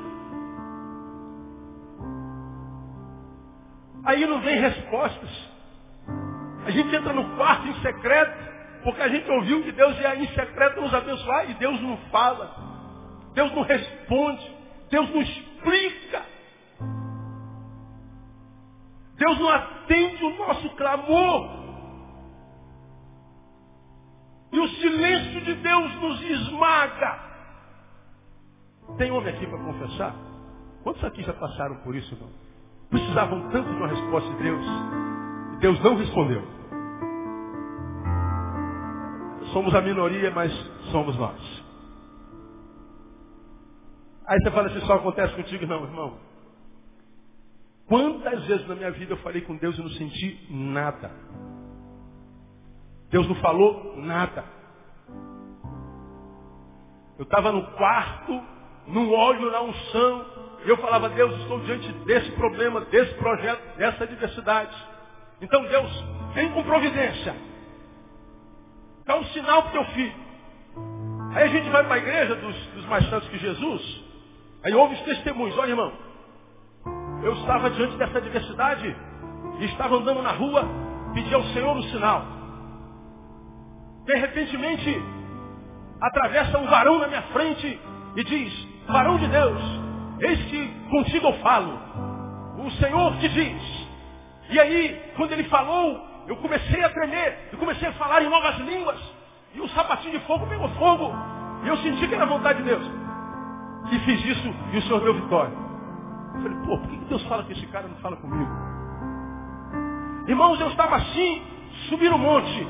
Aí não vem respostas. A gente entra no quarto em secreto, porque a gente ouviu que Deus ia em secreto nos abençoar e Deus não fala. Deus não responde. Deus não explica. Deus não atende o nosso clamor. E o silêncio de Deus nos esmaga. Tem homem aqui para confessar? Quantos aqui já passaram por isso, não? Precisavam tanto de uma resposta de Deus. E Deus não respondeu. Somos a minoria, mas somos nós. Aí você fala assim, só acontece contigo? Não, irmão. Quantas vezes na minha vida eu falei com Deus e não senti nada? Deus não falou nada. Eu estava no quarto, num óleo na unção, e eu falava, Deus, estou diante desse problema, desse projeto, dessa diversidade. Então, Deus, vem com providência. Dá um sinal para o teu filho. Aí a gente vai para a igreja dos, dos mais santos que Jesus, Aí houve os testemunhos. Olha, irmão, eu estava diante dessa diversidade e estava andando na rua, pedi ao Senhor um sinal. De repente, atravessa um varão na minha frente e diz, varão de Deus, eis que contigo eu falo. O Senhor te diz. E aí, quando ele falou, eu comecei a tremer, eu comecei a falar em novas línguas. E o sapatinho de fogo pegou fogo. E eu senti que era vontade de Deus. E fiz isso e o Senhor deu vitória. Eu falei, pô, por que Deus fala com esse cara e não fala comigo? Irmãos, eu estava assim, subi no monte.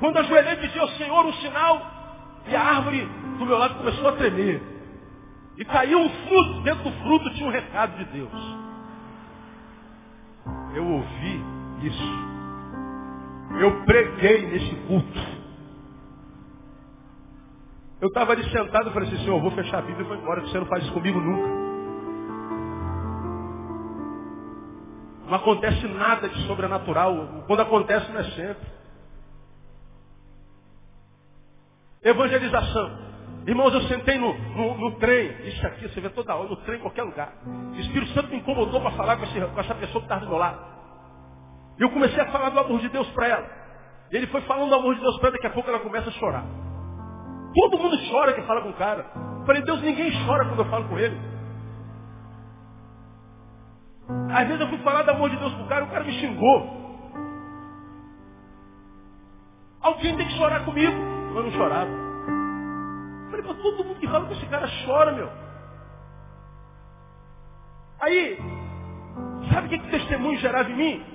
Quando ajoelhei, pedi ao Senhor um sinal. E a árvore do meu lado começou a tremer. E caiu um fruto. Dentro do fruto tinha um recado de Deus. Eu ouvi isso. Eu preguei nesse culto. Eu estava ali sentado e falei assim, Senhor, eu vou fechar a Bíblia e vou embora, que você não faz isso comigo nunca. Não acontece nada de sobrenatural. Quando acontece, não é sempre. Evangelização. Irmãos, eu sentei no, no, no, trem. Isso aqui você vê toda hora, no trem, em qualquer lugar. O Espírito Santo me incomodou para falar com, esse, com essa pessoa que estava do meu lado. Eu comecei a falar do amor de Deus para ela. Ele foi falando do amor de Deus para ela, daqui a pouco ela começa a chorar. Todo mundo chora que fala com o cara. Eu falei, Deus, ninguém chora quando eu falo com ele. Às vezes eu fui falar do amor de Deus pro cara, o cara me xingou. Alguém tem que chorar comigo. Eu não chorava. Falei, mas todo mundo que fala com esse cara chora, meu. Aí, sabe o que, que testemunho gerava em mim?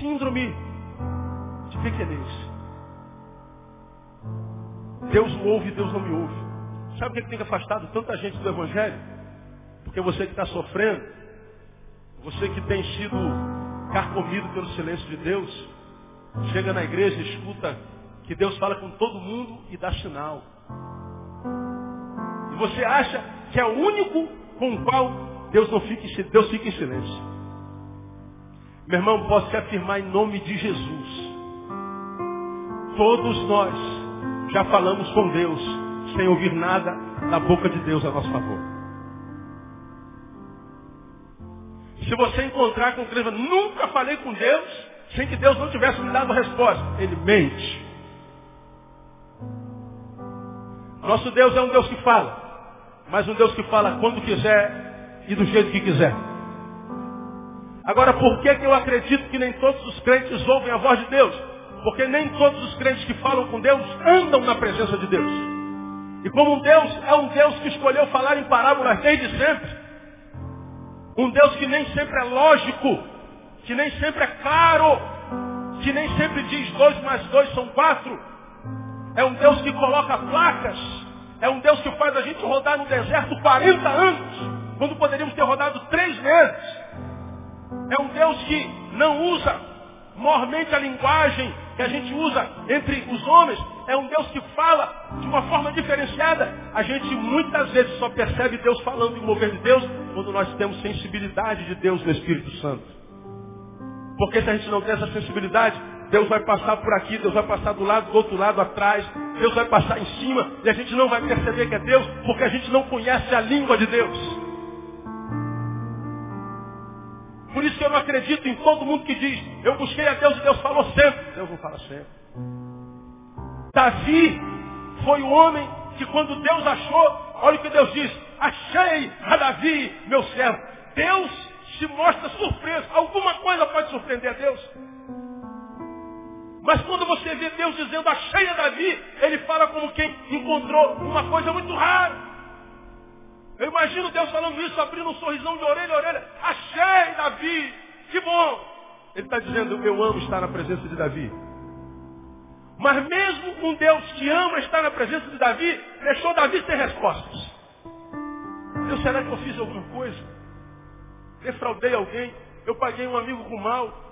Síndrome de pequenez. Deus me ouve Deus não me ouve. Sabe o que, que tem afastado tanta gente do Evangelho? Porque você que está sofrendo, você que tem sido carcomido pelo silêncio de Deus, chega na igreja e escuta que Deus fala com todo mundo e dá sinal. E você acha que é o único com o qual Deus não fica, Deus fica em silêncio. Meu irmão, posso te afirmar em nome de Jesus. Todos nós já falamos com Deus sem ouvir nada da boca de Deus a nosso favor. Se você encontrar com Cristo, nunca falei com Deus sem que Deus não tivesse me dado resposta. Ele mente. Nosso Deus é um Deus que fala, mas um Deus que fala quando quiser e do jeito que quiser. Agora, por que, que eu acredito que nem todos os crentes ouvem a voz de Deus? Porque nem todos os crentes que falam com Deus andam na presença de Deus. E como um Deus é um Deus que escolheu falar em parábolas desde sempre, um Deus que nem sempre é lógico, que nem sempre é claro, que nem sempre diz dois mais dois são quatro, é um Deus que coloca placas, é um Deus que faz a gente rodar no deserto 40 anos, quando poderíamos ter rodado três meses. É um Deus que não usa mormente a linguagem que a gente usa entre os homens é um Deus que fala de uma forma diferenciada. A gente muitas vezes só percebe Deus falando e o mover de Deus quando nós temos sensibilidade de Deus no Espírito Santo. Porque se a gente não tem essa sensibilidade, Deus vai passar por aqui, Deus vai passar do lado, do outro lado, atrás, Deus vai passar em cima, e a gente não vai perceber que é Deus, porque a gente não conhece a língua de Deus. Por isso que eu não acredito em todo mundo que diz, eu busquei a Deus e Deus falou sempre. Deus não fala sempre. Davi foi o homem que quando Deus achou, olha o que Deus diz, achei a Davi, meu servo. Deus se mostra surpreso. Alguma coisa pode surpreender a Deus. Mas quando você vê Deus dizendo achei a Davi, ele fala como quem encontrou uma coisa muito rara. Eu imagino Deus falando isso, abrindo um sorrisão de orelha a orelha. Achei Davi, que bom. Ele está dizendo, eu amo estar na presença de Davi. Mas mesmo um Deus que ama estar na presença de Davi, deixou Davi ter respostas. Deus, será que eu fiz alguma coisa? Defraudei alguém? Eu paguei um amigo com mal?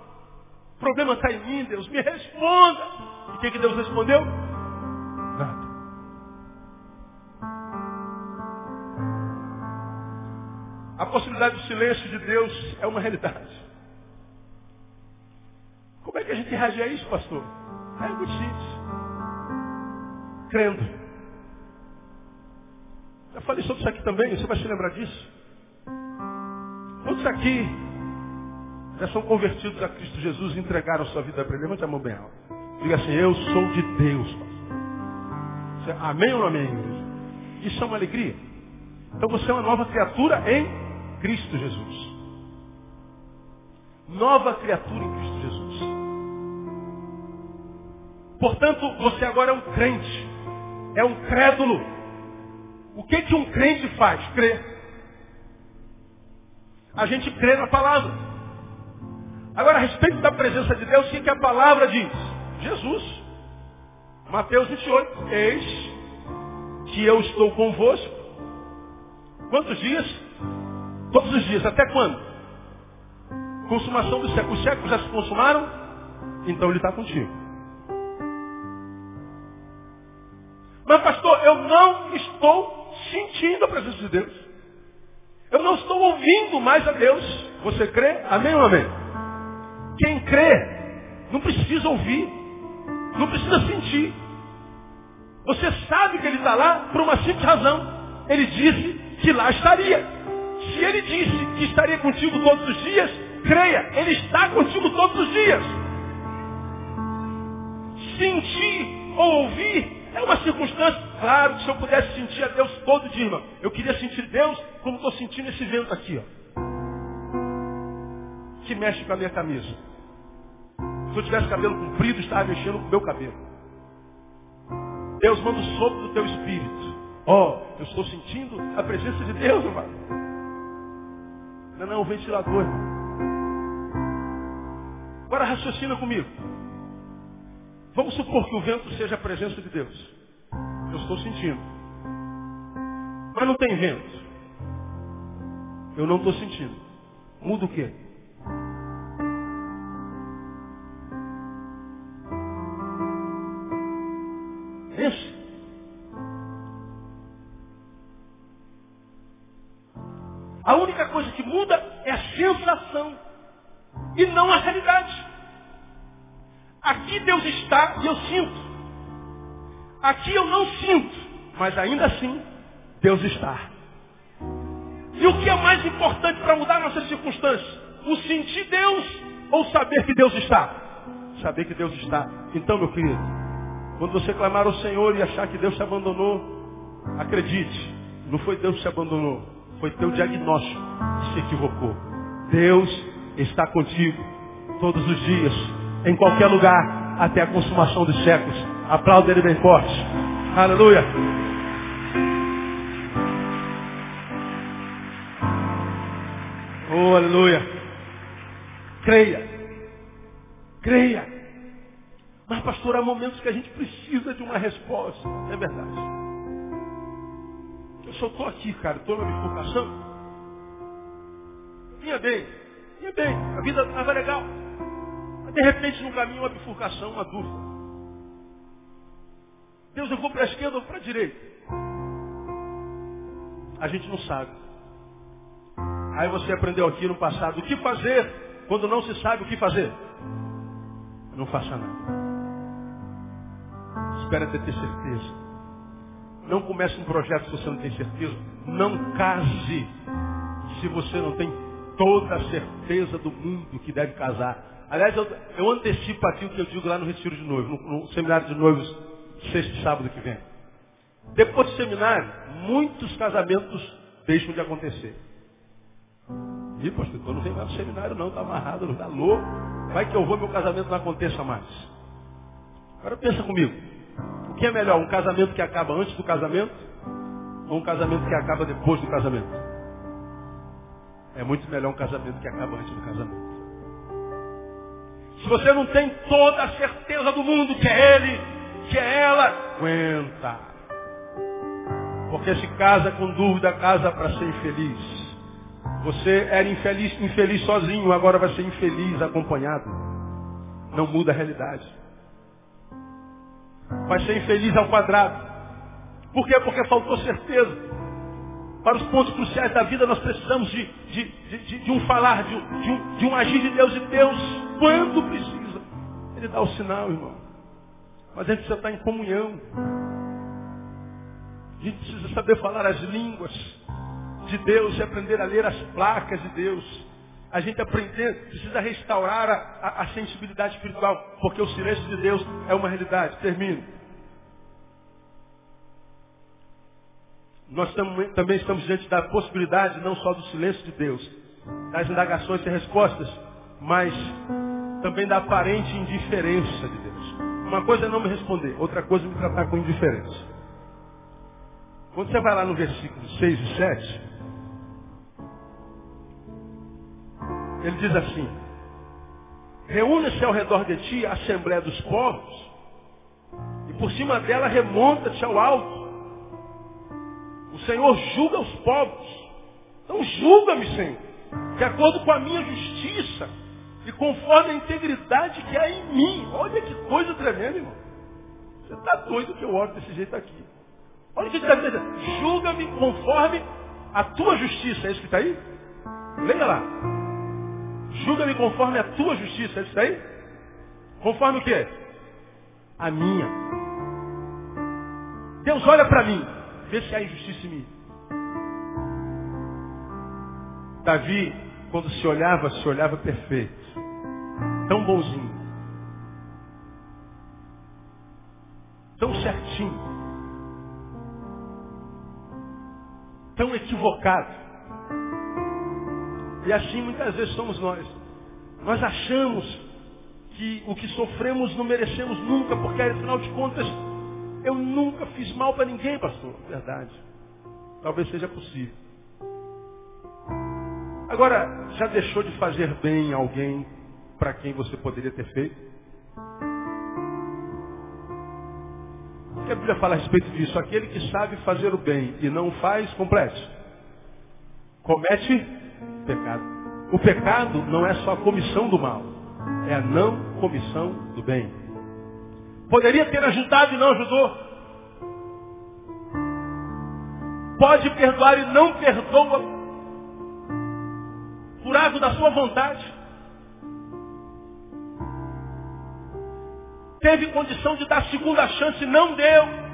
O problema está em mim, Deus, me responda. E o que, que Deus respondeu? Nada. A possibilidade do silêncio de Deus é uma realidade. Como é que a gente reage a isso, pastor? É muito simples. Crendo. Já falei sobre isso aqui também, você vai se lembrar disso. Quantos aqui já são convertidos a Cristo Jesus e entregaram sua vida para Ele? Levante a mão bem alta. Diga assim, eu sou de Deus, pastor. Amém ou não amém? Isso é uma alegria. Então você é uma nova criatura em Cristo Jesus. Nova criatura em Cristo Jesus. Portanto, você agora é um crente. É um crédulo. O que, que um crente faz? Crê. A gente crê na palavra. Agora, a respeito da presença de Deus, o que, a palavra diz? Jesus. Mateus 28. Eis que eu estou convosco. Quantos dias? Todos os dias. Até quando? Consumação do século. Os séculos já se consumaram? Então ele está contigo. Mas pastor, eu não estou sentindo a presença de Deus. Eu não estou ouvindo mais a Deus. Você crê? Amém ou amém? Quem crê não precisa ouvir. Não precisa sentir. Você sabe que ele está lá por uma simples razão. Ele disse que lá estaria. Se ele disse que estaria contigo todos os dias, creia, ele está contigo todos os dias. Sentir ou ouvir é uma circunstância. Claro que se eu pudesse sentir a Deus todo dia, irmão, eu queria sentir Deus como estou sentindo esse vento aqui, ó. Que mexe com a minha camisa. Se eu tivesse cabelo comprido, estava mexendo com o meu cabelo. Deus manda o sopro do teu espírito. Ó, oh, eu estou sentindo a presença de Deus, irmão. Não, não, o ventilador. Agora raciocina comigo. Vamos supor que o vento seja a presença de Deus. Eu estou sentindo. Mas não tem vento. Eu não estou sentindo. Muda o quê? A única coisa que muda é a sensação e não a realidade. Aqui Deus está e eu sinto. Aqui eu não sinto, mas ainda assim Deus está. E o que é mais importante para mudar nossas circunstâncias? O sentir Deus ou saber que Deus está? Saber que Deus está. Então, meu querido, quando você clamar ao Senhor e achar que Deus te abandonou, acredite, não foi Deus que te abandonou, foi teu diagnóstico que se equivocou. Deus está contigo todos os dias, em qualquer lugar, até a consumação dos séculos. Aplauda ele bem forte. Aleluia. Oh, aleluia. Creia. Creia. Mas, pastor, há momentos que a gente precisa de uma resposta. É verdade. Eu só estou aqui, cara, estou na bifurcação. Vinha bem, vinha bem, a vida estava legal. Mas de repente no caminho uma bifurcação, uma dúvida. Deus, eu vou para a esquerda ou para a direita? A gente não sabe. Aí você aprendeu aqui no passado o que fazer quando não se sabe o que fazer. Não faça nada. Espera ter certeza. Não comece um projeto se você não tem certeza. Não case se você não tem toda a certeza do mundo que deve casar. Aliás, eu, eu antecipo aqui o que eu digo lá no Retiro de Noivo, no, no seminário de noivos, sexto sábado que vem. Depois do seminário, muitos casamentos deixam de acontecer. E, pastor, eu não venho mais no seminário não, está amarrado, está louco. Vai que eu vou, meu casamento não aconteça mais. Agora pensa comigo. O que é melhor, um casamento que acaba antes do casamento ou um casamento que acaba depois do casamento? É muito melhor um casamento que acaba antes do casamento. Se você não tem toda a certeza do mundo que é ele, que é ela, aguenta. Porque se casa com dúvida, casa para ser infeliz. Você era infeliz, infeliz sozinho, agora vai ser infeliz acompanhado. Não muda a realidade vai ser infeliz ao quadrado. Por quê? Porque faltou certeza. Para os pontos cruciais da vida nós precisamos de, de, de, de um falar, de, um, de um agir de Deus e Deus, quando precisa, Ele dá o sinal, irmão. Mas a gente precisa estar em comunhão. A gente precisa saber falar as línguas de Deus e aprender a ler as placas de Deus. A gente aprender, precisa restaurar a, a, a sensibilidade espiritual, porque o silêncio de Deus é uma realidade. Termino. Nós também estamos diante da possibilidade não só do silêncio de Deus, das indagações e respostas, mas também da aparente indiferença de Deus. Uma coisa é não me responder, outra coisa é me tratar com indiferença. Quando você vai lá no versículo 6 e 7, ele diz assim, reúne-se ao redor de ti a Assembleia dos Povos, e por cima dela remonta-te ao alto. O Senhor julga os povos. Então julga-me, Senhor, de acordo com a minha justiça e conforme a integridade que há em mim. Olha que coisa tremenda, irmão. Você está doido que eu oro desse jeito aqui. Olha o que está dizendo. Julga-me conforme a tua justiça. É isso que está aí? Leia lá. Julga-me conforme a tua justiça. É isso aí? Conforme o quê? A minha. Deus olha para mim. Vê se há injustiça em mim. Davi, quando se olhava, se olhava perfeito. Tão bonzinho. Tão certinho. Tão equivocado. E assim muitas vezes somos nós. Nós achamos que o que sofremos não merecemos nunca, porque afinal de contas, eu nunca fiz mal para ninguém, pastor. Verdade. Talvez seja possível. Agora, já deixou de fazer bem a alguém para quem você poderia ter feito? O que a Bíblia fala a respeito disso? Aquele que sabe fazer o bem e não faz, complete. Comete pecado. O pecado não é só a comissão do mal, é a não comissão do bem. Poderia ter ajudado e não ajudou. Pode perdoar e não perdoa por ato da sua vontade. teve condição de dar segunda chance, não deu.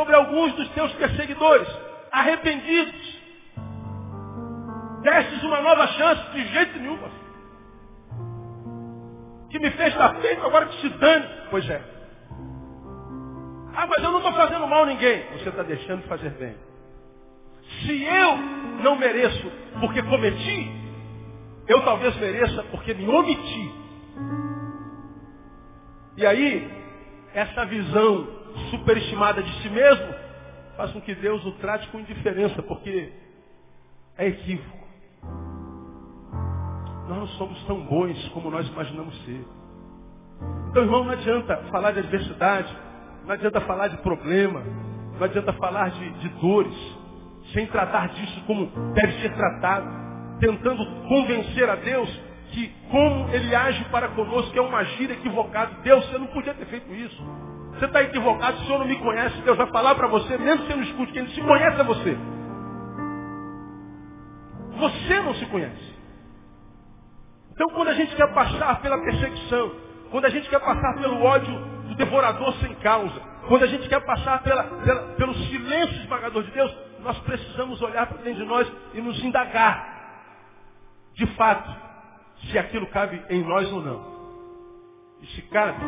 Sobre alguns dos teus perseguidores, arrependidos, destes uma nova chance, de jeito nenhum. Que me fez dar feito, agora que se dane. Pois é. Ah, mas eu não estou fazendo mal a ninguém. Você está deixando de fazer bem. Se eu não mereço porque cometi, eu talvez mereça porque me omiti. E aí, essa visão superestimada de si mesmo faz com que Deus o trate com indiferença, porque é equívoco. Nós não somos tão bons como nós imaginamos ser. Então, irmão, não adianta falar de adversidade, não adianta falar de problema, não adianta falar de, de dores, sem tratar disso como deve ser tratado tentando convencer a Deus que como ele age para conosco é um agir equivocado. Deus, você não podia ter feito isso. Você está equivocado, o Senhor não me conhece, Deus vai falar para você, mesmo que você não escute, quem se conhece é você. Você não se conhece. Então quando a gente quer passar pela perseguição, quando a gente quer passar pelo ódio do devorador sem causa, quando a gente quer passar pela, pela, pelo silêncio esmagador de Deus, nós precisamos olhar para dentro de nós e nos indagar de fato, se aquilo cabe em nós ou não. E se cabe,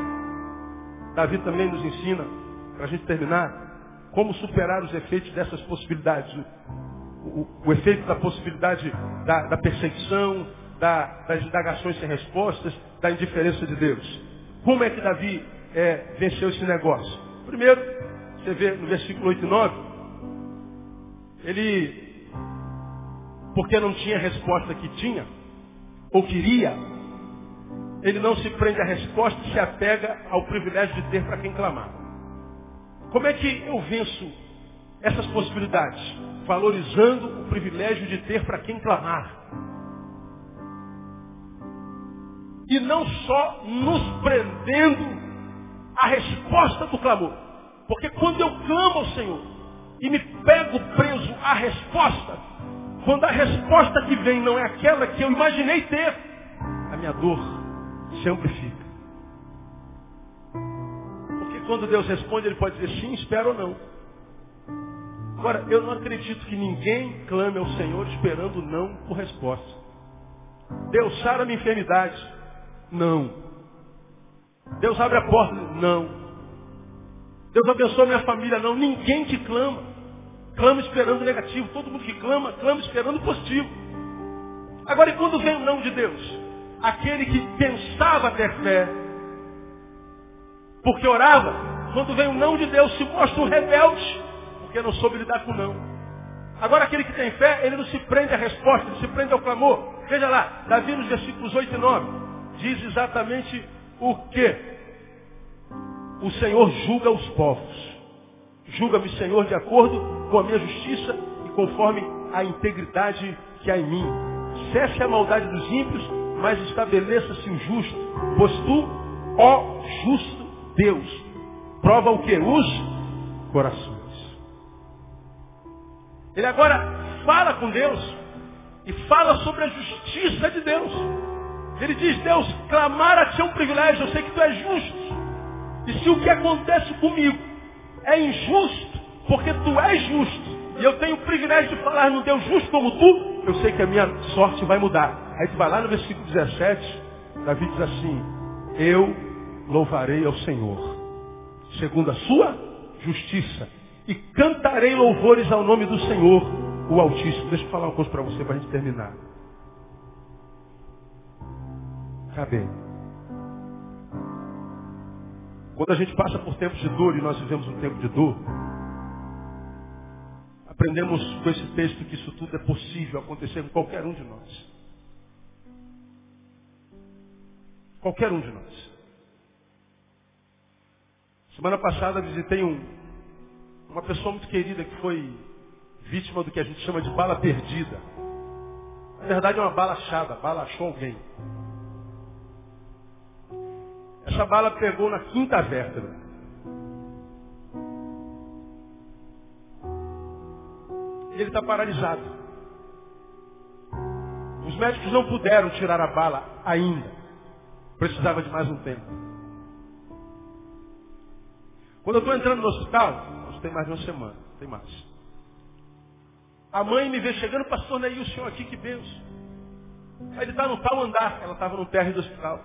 Davi também nos ensina, para a gente terminar, como superar os efeitos dessas possibilidades. O, o, o efeito da possibilidade da, da perseguição, da, das indagações sem respostas, da indiferença de Deus. Como é que Davi é, venceu esse negócio? Primeiro, você vê no versículo 8 e 9, ele porque não tinha resposta que tinha, ou queria, ele não se prende à resposta e se apega ao privilégio de ter para quem clamar. Como é que eu venço essas possibilidades? Valorizando o privilégio de ter para quem clamar. E não só nos prendendo à resposta do clamor. Porque quando eu clamo ao Senhor e me pego preso à resposta, quando a resposta que vem não é aquela que eu imaginei ter, a minha dor se amplifica. Porque quando Deus responde, Ele pode dizer sim, espero ou não. Agora, eu não acredito que ninguém clame ao Senhor esperando não por resposta. Deus sara minha enfermidade. Não. Deus abre a porta. Não. Deus abençoa minha família. Não. Ninguém que clama clama esperando negativo. Todo mundo que clama, clama esperando positivo. Agora, e quando vem o não de Deus? Aquele que pensava ter fé, porque orava, quando vem o não de Deus, se mostra um rebelde, porque não soube lidar com o não. Agora aquele que tem fé, ele não se prende à resposta, ele se prende ao clamor. Veja lá, Davi nos versículos 8 e 9, diz exatamente o que? O Senhor julga os povos. Julga-me, Senhor, de acordo com a minha justiça e conforme a integridade que há em mim. Cesse a maldade dos ímpios, mas estabeleça-se o justo. Pois tu, ó justo Deus, prova o que? Os corações. Ele agora fala com Deus e fala sobre a justiça de Deus. Ele diz, Deus, clamar a ti é um privilégio, eu sei que tu és justo. E se o que acontece comigo é injusto, porque tu és justo, e eu tenho o privilégio de falar no Deus justo como tu, eu sei que a minha sorte vai mudar. Aí tu vai lá no versículo 17, Davi diz assim, eu louvarei ao Senhor, segundo a sua justiça, e cantarei louvores ao nome do Senhor, o Altíssimo. Deixa eu falar uma coisa para você para a gente terminar. Cadê? Quando a gente passa por tempos de dor, e nós vivemos um tempo de dor, aprendemos com esse texto que isso tudo é possível acontecer com qualquer um de nós. Qualquer um de nós. Semana passada visitei um, uma pessoa muito querida que foi vítima do que a gente chama de bala perdida. Na verdade é uma bala achada, bala achou alguém. Essa bala pegou na quinta vértebra. E ele está paralisado. Os médicos não puderam tirar a bala ainda. Precisava de mais um tempo. Quando eu estou entrando no hospital, nós tem mais de uma semana, tem mais. A mãe me vê chegando, pastor Neil, o senhor aqui, que benção. Aí ele está no tal andar, ela estava no térreo do hospital.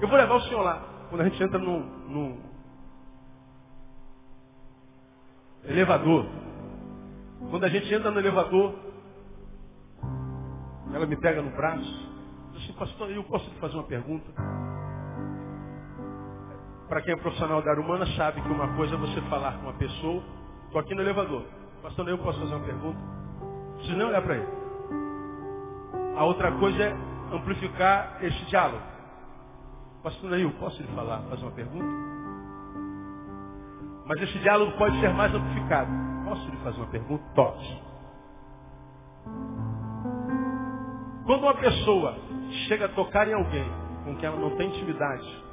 Eu vou levar o senhor lá. Quando a gente entra no elevador, quando a gente entra no elevador, ela me pega no braço, diz assim, pastor, eu posso lhe fazer uma pergunta? Para quem é profissional da área humana sabe que uma coisa é você falar com uma pessoa, estou aqui no elevador, pastor, eu posso fazer uma pergunta? Não precisa nem olhar para ele. A outra coisa é amplificar este diálogo. Pastor Neil, posso lhe falar, fazer uma pergunta? Mas esse diálogo pode ser mais amplificado. Posso lhe fazer uma pergunta? Pode. Quando uma pessoa chega a tocar em alguém com quem ela não tem intimidade,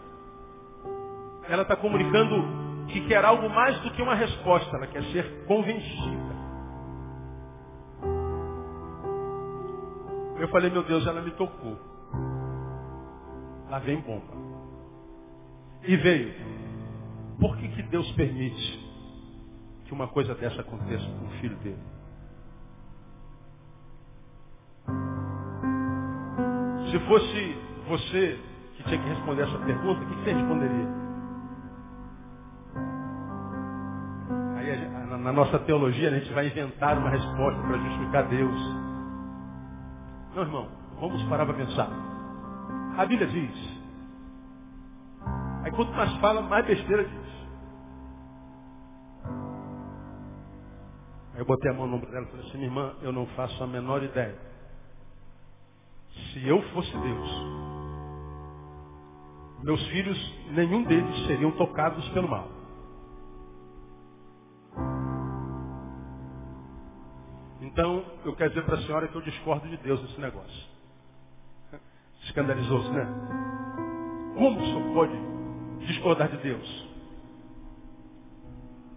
ela está comunicando que quer algo mais do que uma resposta, ela quer ser convencida. Eu falei, meu Deus, ela me tocou. Lá vem bomba. E veio. Por que, que Deus permite que uma coisa dessa aconteça com o filho dele. Se fosse você que tinha que responder essa pergunta, o que você responderia? Aí, na nossa teologia, a gente vai inventar uma resposta para justificar Deus. Não, irmão, vamos parar para pensar. A Bíblia diz. Aí quanto mais fala, mais besteira diz. Aí eu botei a mão no ombro dela e falei assim, minha irmã, eu não faço a menor ideia. Se eu fosse Deus, meus filhos, nenhum deles seriam tocados pelo mal. Então, eu quero dizer para a senhora que eu discordo de Deus nesse negócio. Escandalizou-se, né? Como o senhor pode discordar de Deus?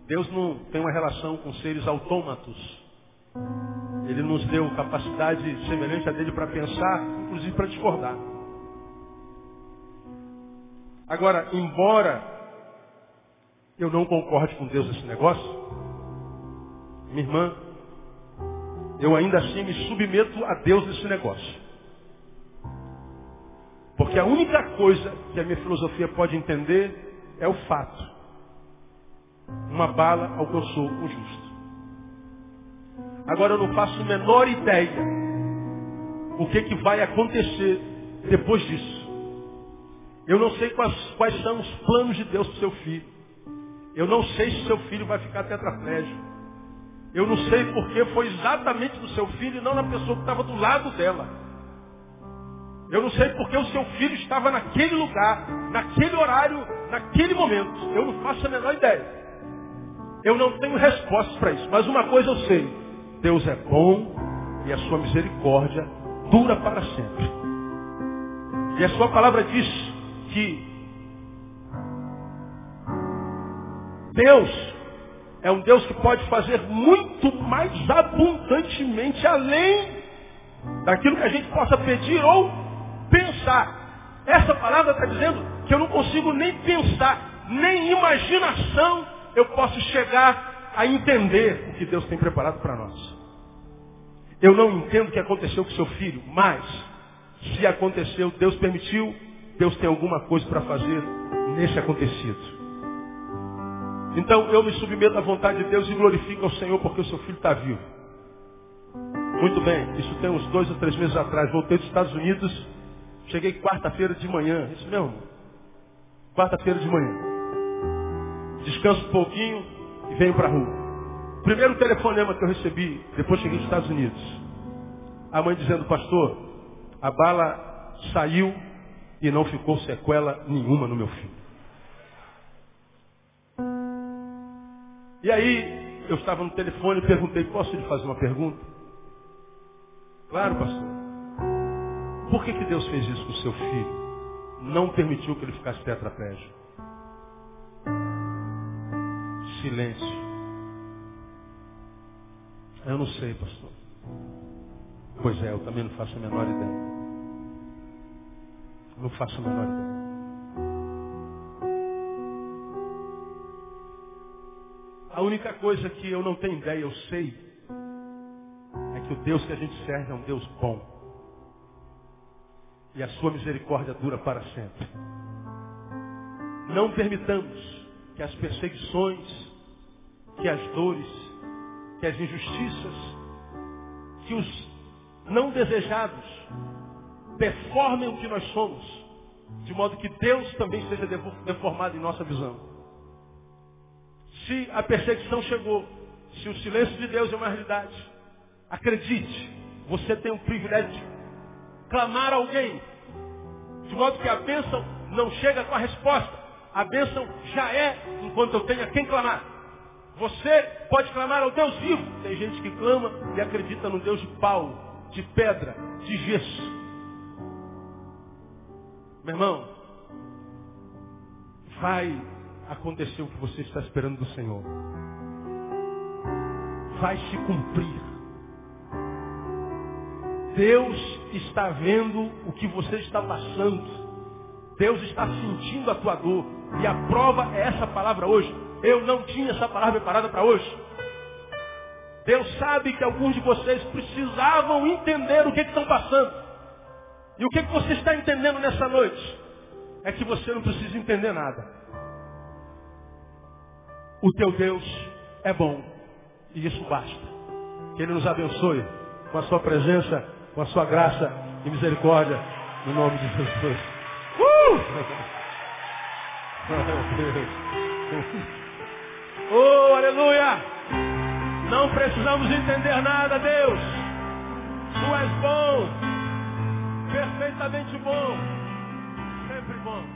Deus não tem uma relação com seres autômatos. Ele nos deu capacidade semelhante a dele para pensar, inclusive para discordar. Agora, embora eu não concorde com Deus nesse negócio, minha irmã, eu ainda assim me submeto a Deus nesse negócio. Porque a única coisa que a minha filosofia pode entender é o fato uma bala sou o justo. Agora eu não faço a menor ideia o que, que vai acontecer depois disso. Eu não sei quais, quais são os planos de Deus para seu filho. Eu não sei se seu filho vai ficar tetraplégico. Eu não sei porque foi exatamente do seu filho e não na pessoa que estava do lado dela. Eu não sei porque o seu filho estava naquele lugar, naquele horário, naquele momento. Eu não faço a menor ideia. Eu não tenho respostas para isso. Mas uma coisa eu sei. Deus é bom e a sua misericórdia dura para sempre. E a sua palavra diz que Deus é um Deus que pode fazer muito mais abundantemente além daquilo que a gente possa pedir ou pensar. Essa palavra está dizendo que eu não consigo nem pensar, nem imaginação eu posso chegar a entender o que Deus tem preparado para nós. Eu não entendo o que aconteceu com seu filho, mas se aconteceu, Deus permitiu, Deus tem alguma coisa para fazer nesse acontecido. Então eu me submeto à vontade de Deus e glorifico ao Senhor porque o seu filho está vivo. Muito bem, isso tem uns dois ou três meses atrás. Voltei dos Estados Unidos, cheguei quarta-feira de manhã. Isso mesmo? Quarta-feira de manhã descanso um pouquinho e venho para a rua. Primeiro telefonema que eu recebi, depois cheguei nos Estados Unidos. A mãe dizendo, pastor, a bala saiu e não ficou sequela nenhuma no meu filho. E aí, eu estava no telefone e perguntei, posso lhe fazer uma pergunta? Claro, pastor. Por que, que Deus fez isso com o seu filho? Não permitiu que ele ficasse tetraplégico silêncio. Eu não sei, pastor. Pois é, eu também não faço a menor ideia. Não faço a menor ideia. A única coisa que eu não tenho ideia, eu sei, é que o Deus que a gente serve é um Deus bom. E a sua misericórdia dura para sempre. Não permitamos que as perseguições, que as dores, que as injustiças, que os não desejados deformem o que nós somos, de modo que Deus também seja deformado em nossa visão. Se a perseguição chegou, se o silêncio de Deus é uma realidade, acredite, você tem o privilégio de clamar a alguém, de modo que a bênção não chega com a resposta. A bênção já é enquanto eu tenho a quem clamar. Você pode clamar ao Deus vivo. Tem gente que clama e acredita no Deus de pau, de pedra, de gesso. Meu irmão, vai acontecer o que você está esperando do Senhor. Vai se cumprir. Deus está vendo o que você está passando. Deus está sentindo a tua dor. E a prova é essa palavra hoje. Eu não tinha essa palavra preparada para hoje. Deus sabe que alguns de vocês precisavam entender o que, que estão passando. E o que, que você está entendendo nessa noite? É que você não precisa entender nada. O teu Deus é bom. E isso basta. Que Ele nos abençoe com a sua presença, com a sua graça e misericórdia. No nome de Jesus. Uh! Oh, aleluia! Não precisamos entender nada, Deus. Tu és bom, perfeitamente bom, sempre bom.